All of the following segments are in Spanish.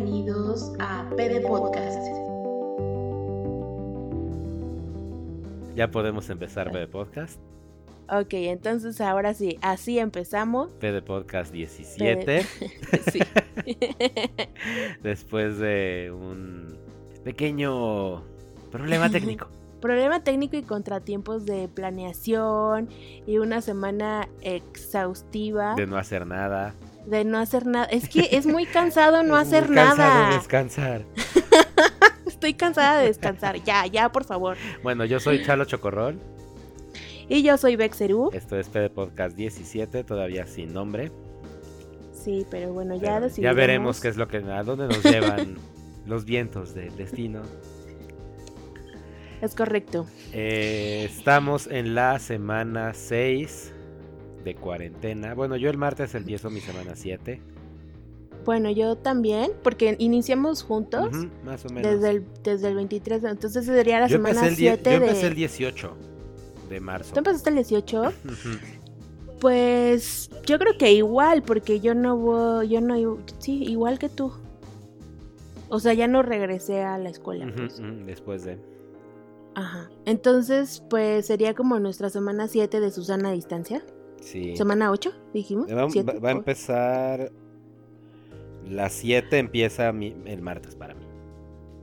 bienvenidos a PD Podcast. Ya podemos empezar PD Podcast. Ok, entonces ahora sí, así empezamos. PD Podcast 17. sí. Después de un pequeño problema técnico. Problema técnico y contratiempos de planeación y una semana exhaustiva. De no hacer nada. De no hacer nada. Es que es muy cansado no Es hacer muy cansado nada. descansar. Estoy cansada de descansar. Ya, ya, por favor. Bueno, yo soy Chalo Chocorrol. Y yo soy Bexerú. Esto es PD Podcast 17, todavía sin nombre. Sí, pero bueno, ya Pero ya veremos qué es lo que a dónde nos llevan los vientos del destino. Es correcto. Eh, estamos en la semana 6 de cuarentena. Bueno, yo el martes empiezo mi semana 7. Bueno, yo también, porque iniciamos juntos más o menos. desde, el, desde el 23, de- entonces sería la yo, semana empecé el die- 7 yo empecé el 18 de marzo. ¿Tú empezaste el 18? Ujú. Pues yo creo que igual, porque yo no voy, yo no, sí, igual que tú. O sea, ya no regresé a la escuela. Pues. Después de... Ajá. Entonces, pues sería como nuestra semana 7 de Susana a distancia. Sí. Semana 8, dijimos. Va, va- ¿Siete? va a empezar... La 7 empieza mi- el martes para mí.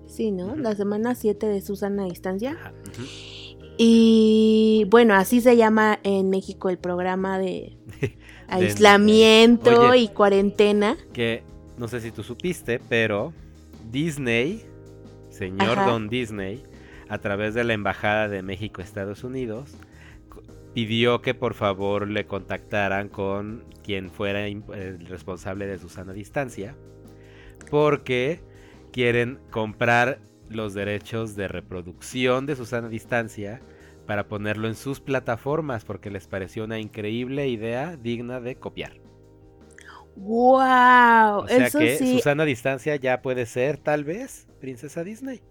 Sí, ¿no? La semana 7 de Susana a distancia. Y bueno, así se llama en México el programa de De- aislamiento Oye. y cuarentena. Que no sé si tú supiste, pero Disney, señor Ajá. Don Disney, a través de la Embajada de México Estados Unidos, pidió que por favor le contactaran con quien fuera el responsable de Susana Distancia, porque quieren comprar los derechos de reproducción de Susana Distancia para ponerlo en sus plataformas, porque les pareció una increíble idea digna de copiar. ¡Wow! O sea Eso que sí. Susana Distancia ya puede ser, tal vez, princesa Disney.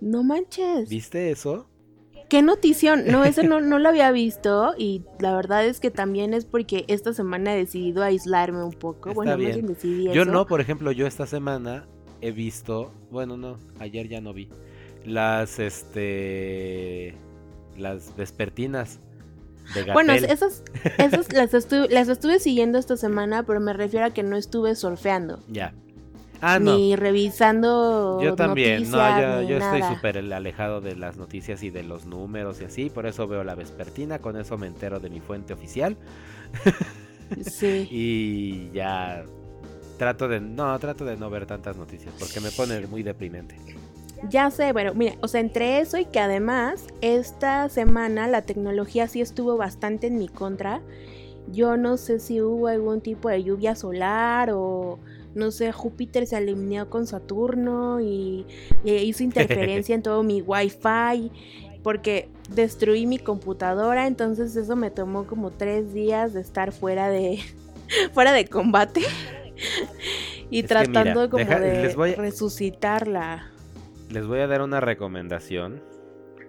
No manches. ¿Viste eso? ¡Qué notición! No, eso no, no lo había visto y la verdad es que también es porque esta semana he decidido aislarme un poco. Está bueno, más bien. bien decidí Yo eso. no, por ejemplo, yo esta semana he visto, bueno, no, ayer ya no vi, las, este, las vespertinas de. Bueno, esas, esas las, estu- las estuve siguiendo esta semana, pero me refiero a que no estuve surfeando. Ya. Ah, no. Ni revisando Yo también, no, yo, estoy súper alejado de las noticias y de los números y así, por eso veo la vespertina, con eso me entero de mi fuente oficial Sí. y ya trato de, no, trato de no ver tantas noticias porque me pone muy deprimente. Ya sé, bueno, mira, o sea, entre eso y que además esta semana la tecnología sí estuvo bastante en mi contra. Yo no sé si hubo algún tipo de lluvia solar o no sé, Júpiter se alineó con Saturno y, y hizo interferencia en todo mi wifi porque destruí mi computadora, entonces eso me tomó como tres días de estar fuera de fuera de combate y Es que mira, tratando como deja- de les voy a- resucitarla. Les voy a dar una recomendación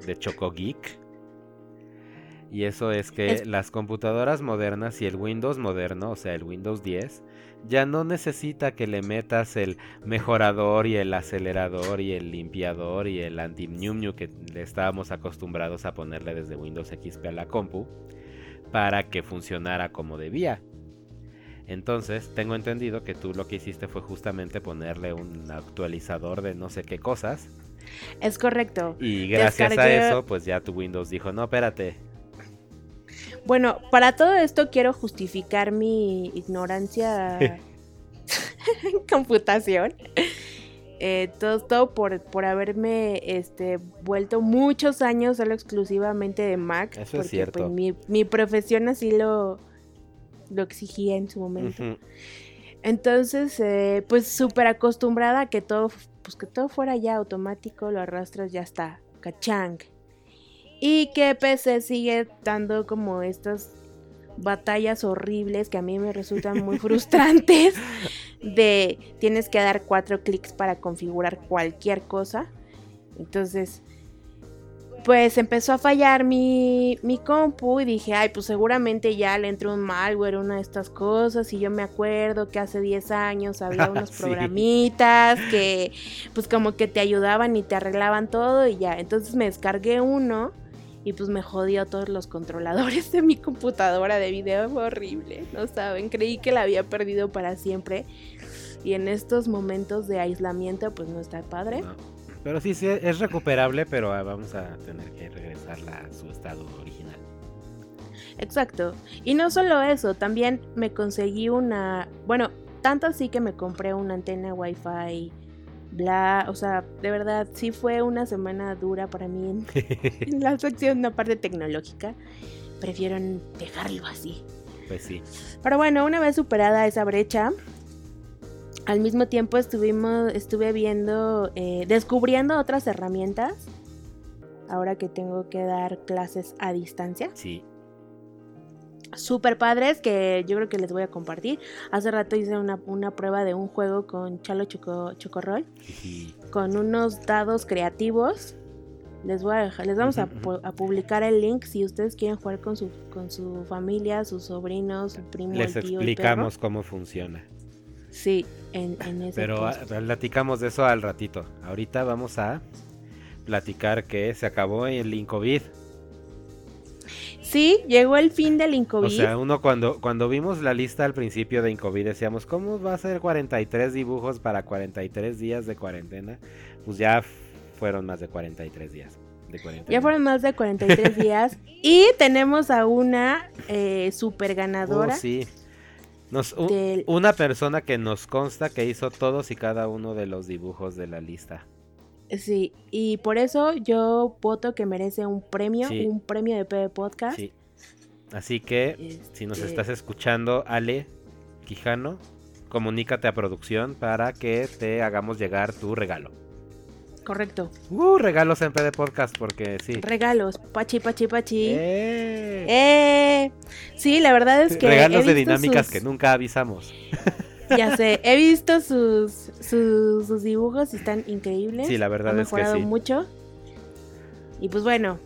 de Choco Geek. Y eso es que Es- las computadoras modernas y el Windows moderno, o sea, el Windows 10, ya no necesita que le metas el mejorador y el acelerador y el limpiador y el anti ñu que le estábamos acostumbrados a ponerle desde Windows XP a la compu para que funcionara como debía. Entonces, tengo entendido que tú lo que hiciste fue justamente ponerle un actualizador de no sé qué cosas Es correcto. y gracias Descargué- a eso, pues ya tu Windows dijo, no, espérate. Bueno, para todo esto quiero justificar mi ignorancia en computación. Eh, todo todo por, por haberme este, vuelto muchos años solo exclusivamente de Mac. Eso es porque, cierto. pues, mi, mi profesión así lo, lo exigía en su momento. Entonces, eh, pues súper acostumbrada a que todo, pues que todo fuera ya automático, lo arrastras, ya está, cachang. Y que PC sigue dando como estas batallas horribles que a mí me resultan muy frustrantes de tienes que dar cuatro clics para configurar cualquier cosa. Entonces, pues empezó a fallar mi, mi compu y dije, ay, pues seguramente ya le entró un malware, una de estas cosas. Y yo me acuerdo que hace 10 años había unos Sí. programitas que pues como que te ayudaban y te arreglaban todo y ya. Entonces me descargué uno y pues me jodió todos los controladores de mi computadora de video. Fue horrible, no saben. Creí que la había perdido para siempre. Y en estos momentos de aislamiento pues no está padre. No. Pero sí, sí, es recuperable, pero ah, vamos a tener que regresarla a su estado original. Exacto. Y no solo eso, también me conseguí una, bueno, tanto así que me compré una antena Wi-Fi, bla, o sea, de verdad sí fue una semana dura para mí en, en la sección, la parte tecnológica. Prefiero dejarlo así. Pues sí. Pero bueno, una vez superada esa brecha, al mismo tiempo estuvimos, estuve viendo, eh, descubriendo otras herramientas. Ahora que tengo que dar clases a distancia. Sí. Super padres que yo creo que les voy a compartir. Hace rato hice una, una prueba de un juego con Chalo Choco, Chocorrol, con unos dados creativos. Les voy a dejar, les vamos a, publicar el link si ustedes quieren jugar con su, con su familia, sus sobrinos, su primo, Les el tío, el explicamos cómo funciona. Sí, en, en ese Pero ah, platicamos de eso al ratito. Ahorita vamos a platicar que se acabó el Incovid. Sí, llegó el fin del Incovid. O sea, uno cuando, cuando vimos la lista al principio de Incovid decíamos, ¿cómo va a ser 43 dibujos para 43 días de cuarentena? Pues ya fueron más de 43 días de cuarentena. ya fueron más de 43 días. Y tenemos a una eh, super Oh, ganadora sí. Nos, u- del una persona que nos consta que hizo todos y cada uno de los dibujos de la lista. Sí, y por eso yo voto que merece un premio, Sí. un premio de PB Podcast. Sí. Así que Si nos Este, estás escuchando, Ale Quijano, comunícate a producción para que te hagamos llegar tu regalo. Correcto. Uh, regalos en PD Podcast, porque sí. Regalos, pachi, pachi, pachi. ¡Eh! ¡Eh! Sí, la verdad es que. Regalos de dinámicas sus- que nunca avisamos. Ya sé, he visto sus, sus, sus dibujos y están increíbles. Sí, la verdad Han es que sí. mucho. Y pues bueno,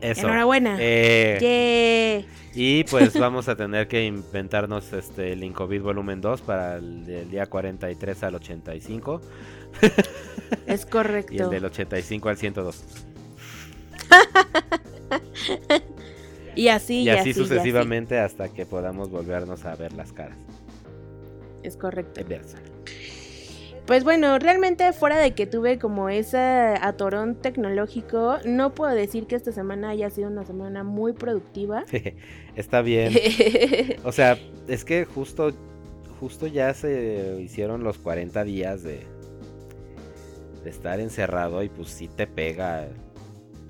Eso. enhorabuena. Eh, Yeah. Y pues vamos a tener que inventarnos este el Incovid volumen 2 para el del día 43 al 85 Es y el correcto. del 85 al 102. Y así, y, y así así, sucesivamente hasta que podamos volvernos a ver las caras. Es correcto. Versa. Pues bueno, realmente fuera de que tuve como ese atorón tecnológico, no puedo decir que esta semana haya sido una semana muy productiva. Está bien. O sea, es que justo, justo ya se hicieron los 40 días de, de estar encerrado y pues sí te pega.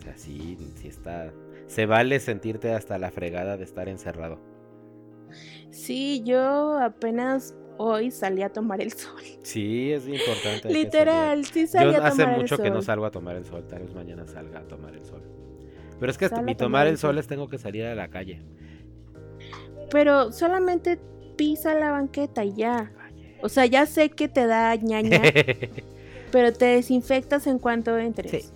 O sea, sí, sí está... Se vale sentirte hasta la fregada de estar encerrado. sí, yo apenas hoy salí a tomar el sol. Sí, es importante. Literal, sí salí Yo a hace tomar mucho el que no sol. salgo a tomar el sol. Tal vez mañana salga a tomar el sol. Pero es que Sal a mi tomar el sol sol. es tengo que salir a la calle. Pero solamente pisa la banqueta y ya. O sea, ya sé que te da ñaña, pero te desinfectas en cuanto entres. Sí.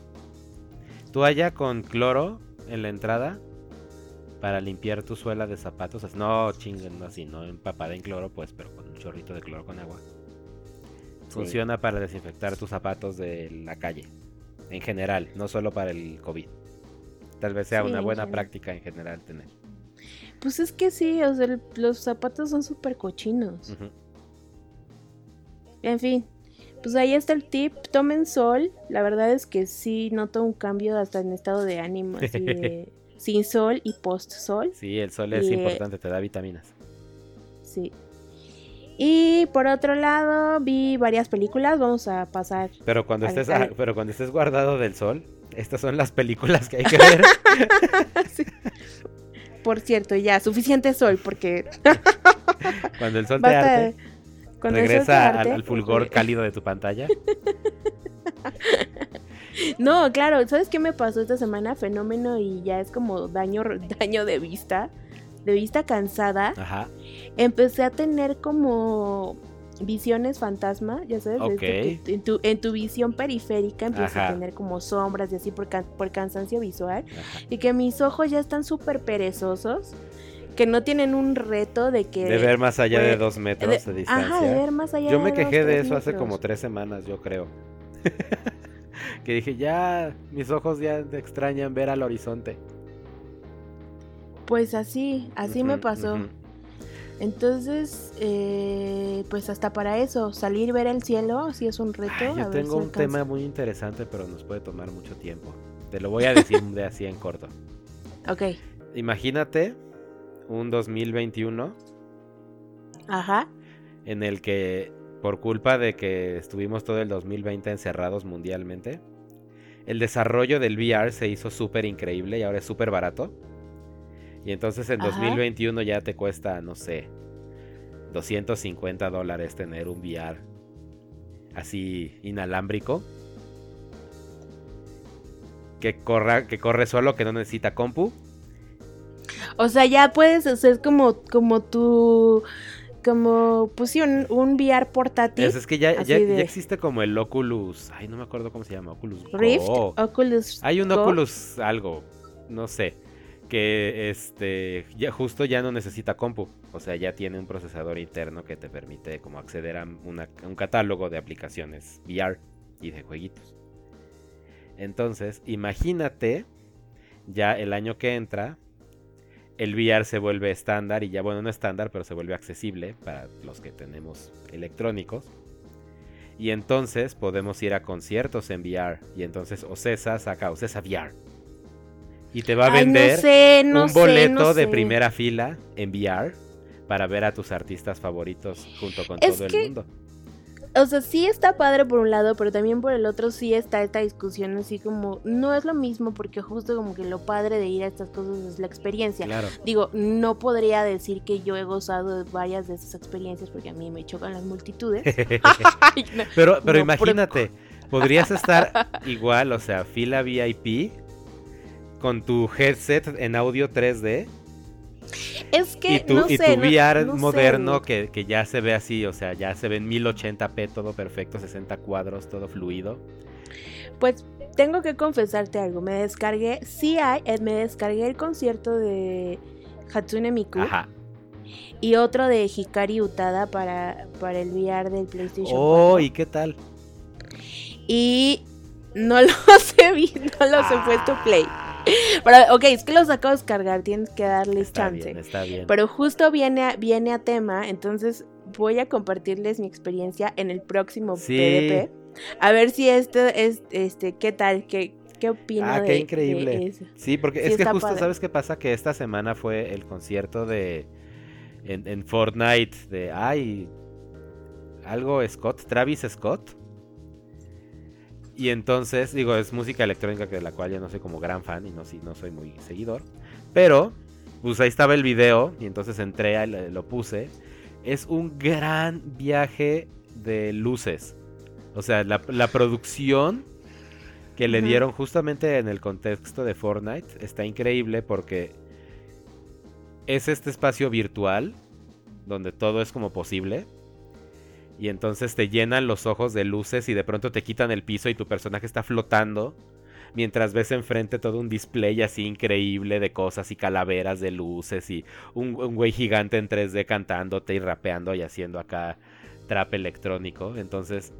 Toalla con cloro en la entrada para limpiar tu suela de zapatos. Así- No chinguen así, no empapada en cloro, pues, pero con un chorrito de cloro con agua. Funciona para desinfectar tus zapatos de la calle. En general, no solo para el COVID. Tal vez sea Sí, una en buena práctica en general tener. Pues es que sí, o sea, el- los zapatos son súper cochinos. En fin, pues ahí está el tip. Tomen sol. La verdad es que sí noto un cambio hasta en estado de ánimo, así de sin sol y post sol. Sí, el sol es Y, eh, importante, te da vitaminas. Sí. Y por otro lado, vi varias películas. Vamos a pasar. Pero cuando estés, ah, pero cuando estés guardado del sol, estas son las películas que hay que ver. Sí. Por cierto, ya, suficiente sol, porque cuando el sol te arte. de- cuando el sol te Regresa al, fulgor porque- cálido de tu pantalla. No, claro, ¿sabes qué me pasó esta semana? Fenómeno y ya es como daño, daño de vista, de vista cansada. Ajá. Empecé a tener como visiones fantasma, ya sabes, de Ok. que en, tu, en tu visión periférica empiezas a tener como sombras y así por, can- por cansancio visual. Ajá. Y que mis ojos ya están súper perezosos, que no tienen un reto de que... De ver más allá de dos metros de, de- distancia. Ajá, de ver más allá Yo de me quejé de eso hace como tres semanas, yo creo. Que dije, ya, mis ojos ya extrañan ver al horizonte. Pues así, así me pasó. Entonces, eh, pues hasta para eso, salir ver el cielo, sí es un reto. Ay, a yo ver tengo si un tema muy interesante, pero nos puede tomar mucho tiempo. Te lo voy a decir de así en corto. Ok, Imagínate un 2021 ajá, en el que, por culpa de que estuvimos todo el 2020 encerrados mundialmente, el desarrollo del VR se hizo súper increíble y ahora es súper barato. Y entonces en Ajá. 2021 ya te cuesta, no sé, 250 dólares tener un VR así inalámbrico. Que, corra, que corre solo, que no necesita compu. O sea, ya puedes hacer como, como tu, como, pues sí, un, un VR portátil. Es, es que ya, ya, ya existe como el Oculus. Ay, no me acuerdo cómo se llama. Oculus Rift, Go. Oculus. Hay un Go. Oculus algo, no sé, que este ya justo ya no necesita compu, o sea, ya tiene un procesador interno que te permite como acceder a una- a un catálogo de aplicaciones VR y de jueguitos. Entonces, imagínate ya el año que entra el VR se vuelve estándar y ya bueno, no estándar, pero se vuelve accesible para los que tenemos electrónicos. Y entonces podemos ir a conciertos en VR. Y entonces Ocesa saca Ocesa VR. Y te va a Ay, vender no sé, no un sé, boleto no de primera fila en VR para ver a tus artistas favoritos junto con Es todo que- el mundo. O sea, sí está padre por un lado, pero también por el otro sí está esta discusión así como, no es lo mismo porque justo como que lo padre de ir a estas cosas es la experiencia. Claro. Digo, no podría decir que yo he gozado de varias de esas experiencias porque a mí me chocan las multitudes. Ay, no. pero pero No, imagínate, podrías estar igual, o sea, fila VIP con tu headset en audio 3D Es que y tu, no y sé, tu VR no moderno que, que ya se ve así, o sea, ya se ve en 1080p, todo perfecto, 60 cuadros, todo fluido. Pues tengo que confesarte algo, me descargué, sí hay, eh, me descargué el concierto de Hatsune Miku Ajá. y otro de Hikari Utada para, para el VR del PlayStation Oh, 4. ¿y qué tal? Y no los he visto, no los he puesto play. Pero, ok, es que los acabo de descargar, tienes que darles Está chance. bien, está bien. Pero justo viene a, viene a tema, entonces voy a compartirles mi experiencia en el próximo Sí. PDP. A ver si este es, este, ¿qué tal? ¿Qué, qué opina Ah, qué de increíble. eso? Sí, porque Sí es que justo, padre. ¿sabes qué pasa? Que esta semana fue el concierto de. En, en Fortnite de. Ay. Algo Scott, Travis Scott. Y entonces, digo, es música electrónica que de la cual yo no soy como gran fan y no, sí, no soy muy seguidor. Pero, pues ahí estaba el video y entonces entré, a- lo puse. Es un gran viaje de luces. O sea, la, la producción que le dieron justamente en el contexto de Fortnite está increíble porque es este espacio virtual donde todo es como posible. Y entonces te llenan los ojos de luces y de pronto te quitan el piso y tu personaje está flotando. Mientras ves enfrente todo un display así increíble de cosas y calaveras de luces y un, güey gigante en 3D cantándote y rapeando y haciendo acá trap electrónico. Entonces,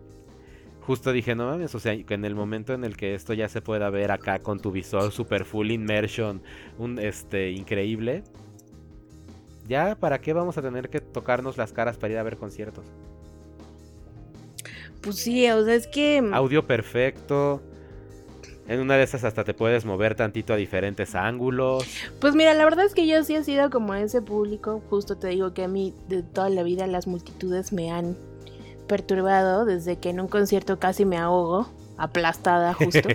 justo dije, no mames, o sea, que en el momento en el que esto ya se pueda ver acá con tu visor super full immersion, un este increíble. Ya, ¿para qué vamos a tener que tocarnos las caras para ir a ver conciertos? Pues sí, o sea, es que... Audio perfecto. En una de esas hasta te puedes mover tantito a diferentes ángulos. Pues mira, la verdad es que yo sí he sido como ese público. Justo te digo que a mí de toda la vida las multitudes me han perturbado desde que en un concierto casi me ahogo, aplastada justo.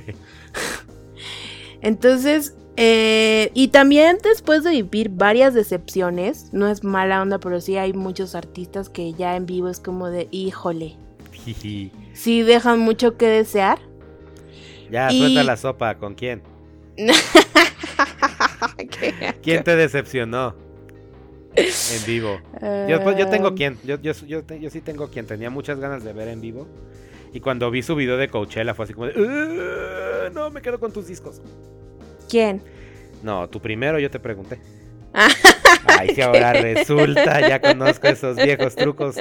Entonces, eh, y también después de vivir varias decepciones, no es mala onda, pero sí hay muchos artistas que ya en vivo es como de, híjole. Sí dejan mucho que desear. ya, Y- suelta la sopa. ¿Con quién? ¿Quién te decepcionó? En vivo. Yo, pues, yo tengo Ah, quien, yo, yo, yo, sí tengo quien tenía muchas ganas de ver en vivo. Y cuando vi su video de Coachella fue así como de, "Uh, no, me quedo con tus discos. ¿Quién? No, tú primero yo te pregunté. Ay, que ahora resulta, ya conozco esos viejos trucos.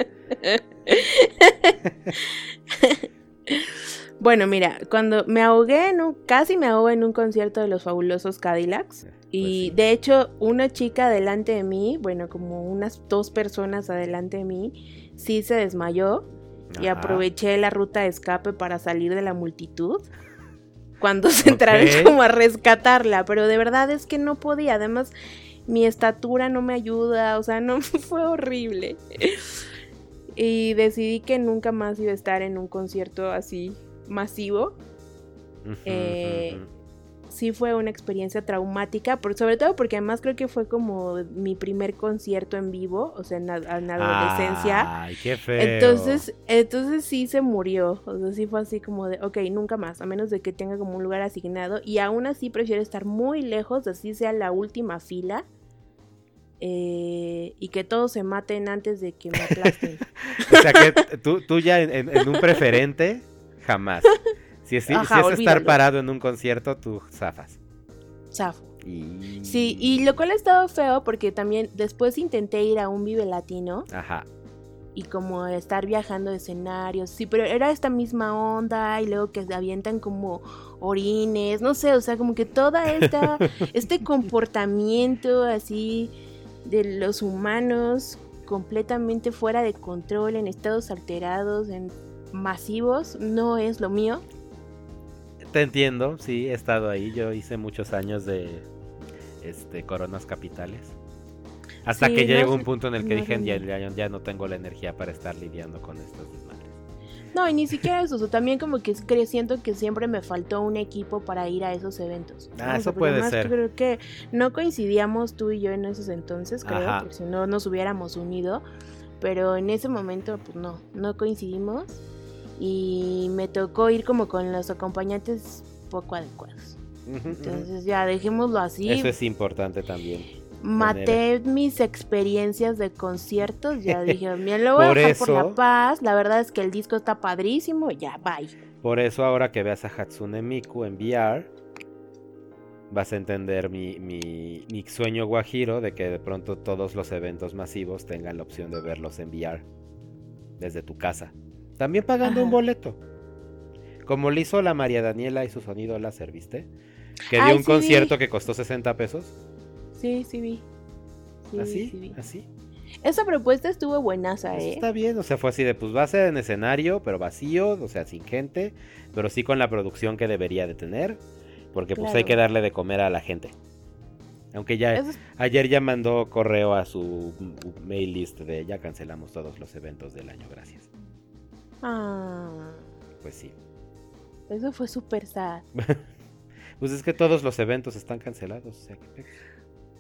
Bueno, mira, cuando me ahogué en un, casi me ahogué en un concierto de los fabulosos Cadillacs. Y sí. de hecho, una chica delante de mí, bueno, como unas dos personas adelante de mí, sí se desmayó. Y aproveché la ruta de escape para salir de la multitud. Cuando se entraron como a rescatarla. Pero de verdad es que no podía. Además, mi estatura no me ayuda. O sea, no fue horrible. Y decidí que nunca más iba a estar en un concierto así masivo. Eh. Sí fue una experiencia traumática, por, sobre todo porque además creo que fue como mi primer concierto en vivo, o sea, en, la- en adolescencia. Ay, qué feo. Entonces, entonces sí se murió. O sea, sí fue así como de, ok, nunca más, a menos de que tenga como un lugar asignado. Y aún así prefiero estar muy lejos, así sea la última fila. Eh, y que todos se maten antes de que me aplasten. O sea que tú, tú ya en, un preferente, jamás. Si es, Ajá, si es estar parado en un concierto, tú zafas. Zafo. Y... Sí, y lo cual ha estado feo porque también después intenté ir a un Vive Latino Ajá. y como estar viajando de escenarios, sí, pero era esta misma onda y luego que se avientan como orines, no sé, o sea, como que toda esta, este comportamiento así de los humanos completamente fuera de control, en estados alterados, en masivos, no es lo mío. Te entiendo, sí, he estado ahí. Yo hice muchos años de este coronas capitales. Hasta Sí, que no llegó un punto en el que no dije, sé. ya, ya- ya no tengo la energía para estar lidiando con estos desmadres. No, y ni siquiera eso, o sea, también como que siento que siempre me faltó un equipo para ir a esos eventos. Ah, eso puede además ser. Creo que no coincidíamos tú y yo en esos entonces, creo, Ajá. porque si no nos hubiéramos unido, pero en ese momento pues no, no coincidimos y me tocó ir como con los acompañantes poco adecuados. Entonces ya dejémoslo así. Eso es importante también. Maté mis experiencias de conciertos, ya dije, mira, lo voy a Por dejar por la paz, la verdad es que el disco está padrísimo, ya, bye. Por eso ahora que veas a Hatsune Miku en VR, vas a entender mi, mi, mi sueño guajiro de que de pronto todos los eventos masivos tengan la opción de verlos en VR desde tu casa. También pagando un boleto. Como lo hizo la María Daniela y su sonido láser, ¿viste? Que dio Ay, un sí concierto que costó 60 pesos. Sí, sí vi. Sí, ¿Así? sí vi. ¿Así? Esa propuesta estuvo buenaza, Eso ¿eh? está bien, o sea, fue así de, pues va a ser en escenario, pero vacío, o sea, sin gente, pero sí con la producción que debería de tener, porque pues hay que darle de comer a la gente. Aunque ya es- ayer ya mandó correo a su mail list de ya cancelamos todos los eventos del año, gracias. Ah, Pues sí. eso fue súper sad. Pues es que todos los eventos están cancelados, o sea, qué pex.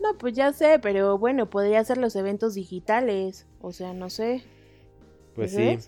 No, pues ya sé, pero bueno, podría ser los eventos digitales. O sea, no sé. Pues sí.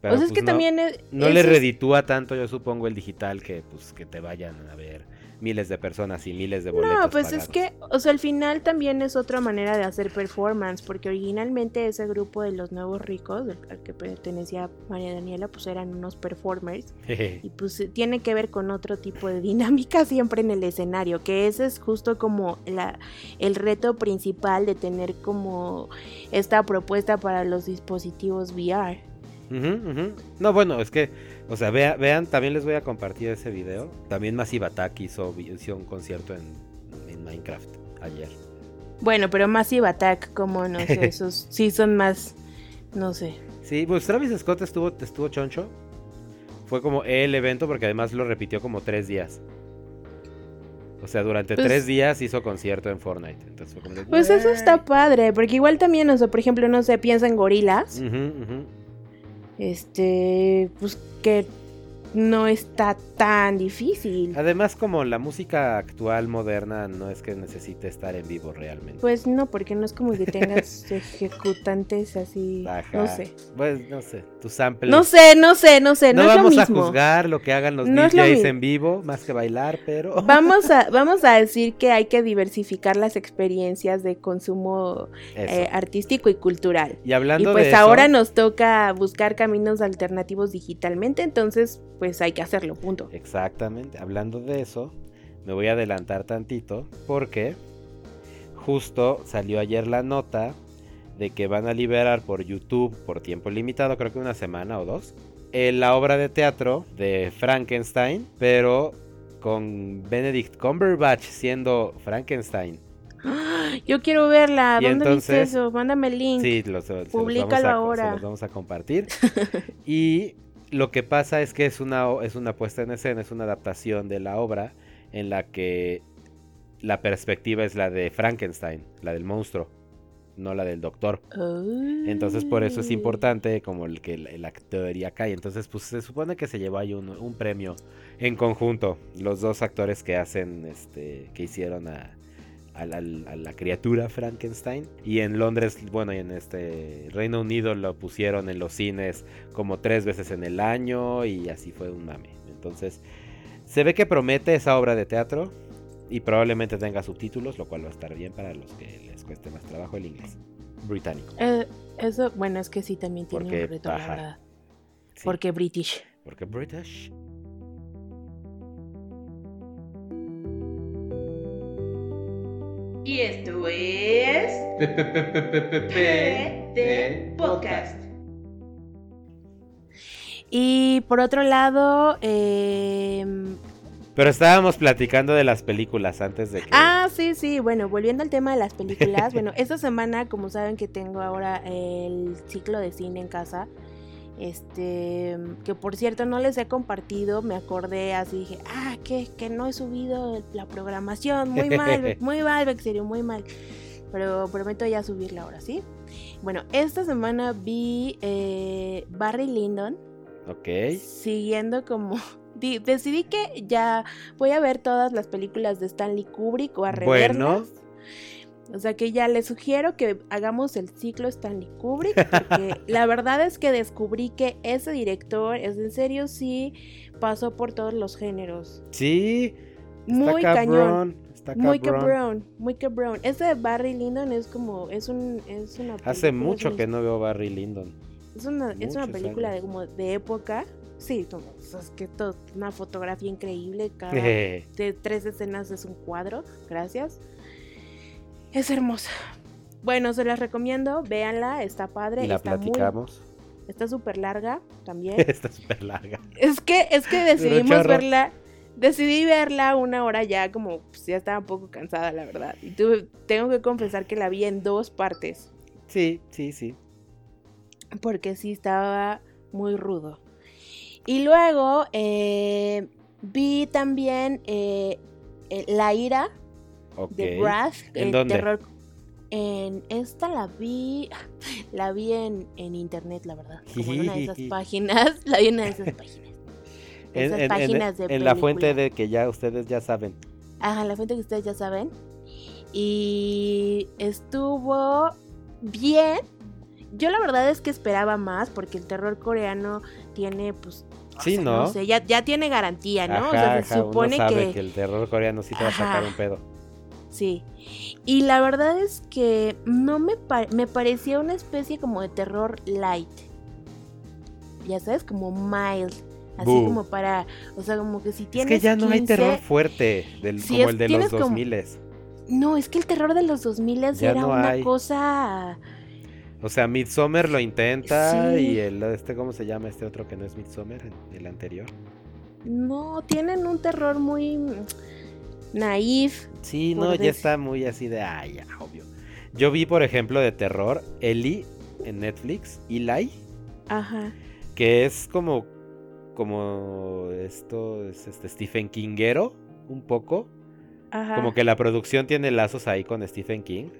Pero, o sea, es pues, que no- también es, No le reditúa tanto, yo supongo, el digital que pues que te vayan a ver miles de personas y miles de boletos. No, pues es que, o sea, al final también es otra manera de hacer performance, porque originalmente ese grupo de los nuevos ricos, al que pertenecía María Daniela, pues eran unos performers. Y pues eh, tiene que ver con otro tipo de dinámica siempre en el escenario, que ese es justo como la, el reto principal de tener como esta propuesta para los dispositivos VR. No, bueno, es que, o sea, vea- vean, también les voy a compartir ese video. También Massive Attack hizo, hizo un concierto en, en Minecraft ayer. Bueno, pero Massive Attack, como no sé, esos sí son más, no sé. Sí, pues Travis Scott estuvo, estuvo choncho. Fue como el evento porque además lo repitió como tres días. O sea, durante Pues- tres días hizo concierto en Fortnite. Entonces fue como de, Pues eso está padre, porque igual también, o sea, por ejemplo, no sé, piensa en gorilas. Ujú, ujú. Este, pues que no está tan difícil. Además, como la música actual moderna no es que necesite estar en vivo realmente. Pues no, porque no es como que tengas ejecutantes así. Ajá. No sé. Pues no sé, tu sample. No sé, no sé, no sé. No, No, es lo vamos a juzgar lo que hagan los No es lo DJs en vivo, más que bailar, pero. Vamos a, vamos a decir que hay que diversificar las experiencias de consumo eh, artístico y cultural. y hablando Y pues de eso, ahora nos toca buscar caminos alternativos digitalmente, entonces pues hay que hacerlo, punto. Exactamente, hablando de eso, me voy a adelantar tantito porque justo salió ayer la nota de que van a liberar por YouTube por tiempo limitado, creo que una semana o dos, eh, la obra de teatro de Frankenstein, pero con Benedict Cumberbatch siendo Frankenstein. Yo quiero verla, ¿dónde entonces- viste eso? Mándame el link. Sí, los, se los vamos Públicalo a- ahora. se los vamos a compartir. y lo que pasa es que es una, es una puesta en escena, es una adaptación de la obra en la que la perspectiva es la de Frankenstein, la del monstruo, no la del doctor. Entonces por eso es importante como el que el, el actor y acá. Y entonces pues se supone que se llevó ahí un, un premio en conjunto. Los dos actores que hacen, este, que hicieron a, a la, a la criatura Frankenstein. Y en Londres, bueno, y en este Reino Unido lo pusieron en los cines como tres veces en el año y así fue un mame. Entonces se ve que promete esa obra de teatro. Y probablemente tenga subtítulos, lo cual va a estar bien para los que les cueste más trabajo el inglés británico. Eh, eso, bueno, es que sí también tiene Porque, un reto, la verdad. Sí, Porque British. porque British. Y esto es PD Podcast. Y por otro lado, eh, Pero estábamos platicando de las películas antes de que. Ah, sí, sí. Bueno, volviendo al tema de las películas. bueno, esta semana, como saben que tengo ahora el ciclo de cine en casa. Este, que por cierto no les he compartido, me acordé así, dije, ah, que, que no he subido la programación, muy mal, muy mal, Vexerio, muy mal. Pero prometo ya subirla ahora, ¿sí? Bueno, esta semana vi eh, Barry Lyndon, Ok. siguiendo como decidí que ya voy a ver todas las películas de Stanley Kubrick o a Bueno. O sea que ya les sugiero que hagamos el ciclo Stanley Kubrick porque la verdad es que descubrí que ese director es en serio sí pasó por todos los géneros. Sí. Está Muy cañón. cabrón. Está Muy cabrón. cabrón, muy cabrón. Ese de Barry Lyndon es como es un es una Hace película, mucho es que no veo Barry Lyndon. es una, es una película de como de época. Sí, es que todo, una fotografía increíble. Cada de tres escenas es un cuadro. Gracias. Es hermosa. Bueno, se las recomiendo. Véanla, está padre. y la está muy- platicamos. está súper larga también. Está súper larga. es que, es que decidimos verla. Decidí verla una hora ya, como pues, ya estaba un poco cansada, la verdad. Y tuve- tengo que confesar que la vi en dos partes. Sí, sí, sí. porque sí estaba muy rudo. Y luego eh, vi también eh, eh, La ira Ok. de Wrath. ¿En el dónde? terror. En esta la vi, la vi en, en internet, la verdad. Como en una de esas páginas, la vi en una de esas páginas. En, Esas en- en- páginas de en la fuente de que ya ustedes ya saben. Ajá, la fuente que ustedes ya saben. Y estuvo bien. Yo la verdad es que esperaba más porque el terror coreano tiene, pues... o Sí, sea, ¿no? sé, ya, ya tiene garantía, ¿no? Ajá, o sea, se ajá, uno supone sabe que... que... el terror coreano sí te va a sacar Ajá. un pedo. Sí. Y la verdad es que no me, me parecía una especie como de terror light. Ya sabes, como mild. Así como para... O sea, como que si Es tienes que ya no hay 15 terror fuerte del, como es- el de los como- 2000 No, es que el terror de los 2000 Ya era no una hay. cosa... O sea, Midsommar lo intenta Sí. y el este ¿cómo se llama este otro que no es Midsommar, el anterior? No, tienen un terror muy naif. Sí, no, ya está muy así de ay, ya, obvio. Yo vi, por ejemplo, de terror Eli en Netflix, Eli, Ajá. que es como como esto es este Stephen Kingero un poco, Ajá. como que la producción tiene lazos ahí con Stephen King.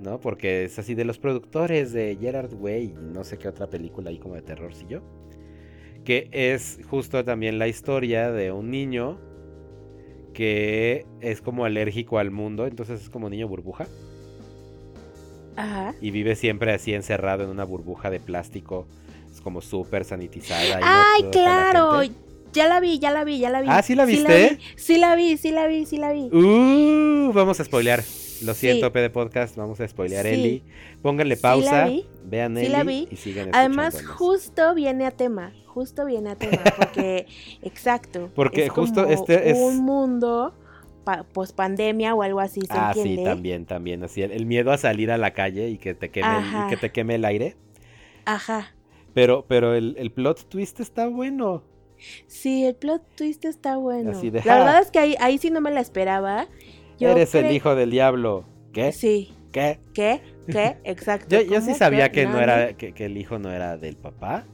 ¿No? Porque es así de los productores de Gerard Way y no sé qué otra película ahí como de terror, si yo. que es justo también la historia de un niño que es como alérgico al mundo, entonces es como niño burbuja. Ajá. Y vive siempre así encerrado en una burbuja de plástico. Es como súper sanitizada. y Ay, la claro. Ya la vi, ya la vi, ya la vi. Ah, ¿sí la vi. viste? Sí la vi, sí la vi, sí la vi. Uh, vamos a spoilear. Lo Sí. siento, PD Podcast, vamos a spoilear Sí. Eli. Pónganle Sí pausa, vean Sí Eli la vi. y sigan Además, justo viene a tema, justo viene a tema, porque, exacto. Porque es justo como este es- Un mundo post pandemia o algo así, ¿se Ah, sí, también, también. Así, el, el miedo a salir a la calle y que te queme, el- y que te queme el aire. Ajá. Pero, pero el, el plot twist está bueno. Sí, el plot twist está bueno. Así de, la verdad es que ahí, ahí sí no me la esperaba. Yo Eres el hijo del diablo. ¿Qué? Sí. ¿Qué? ¿Qué? ¿Qué? Exacto. Yo, yo sí sabía que no era, que, que el hijo no era del papá.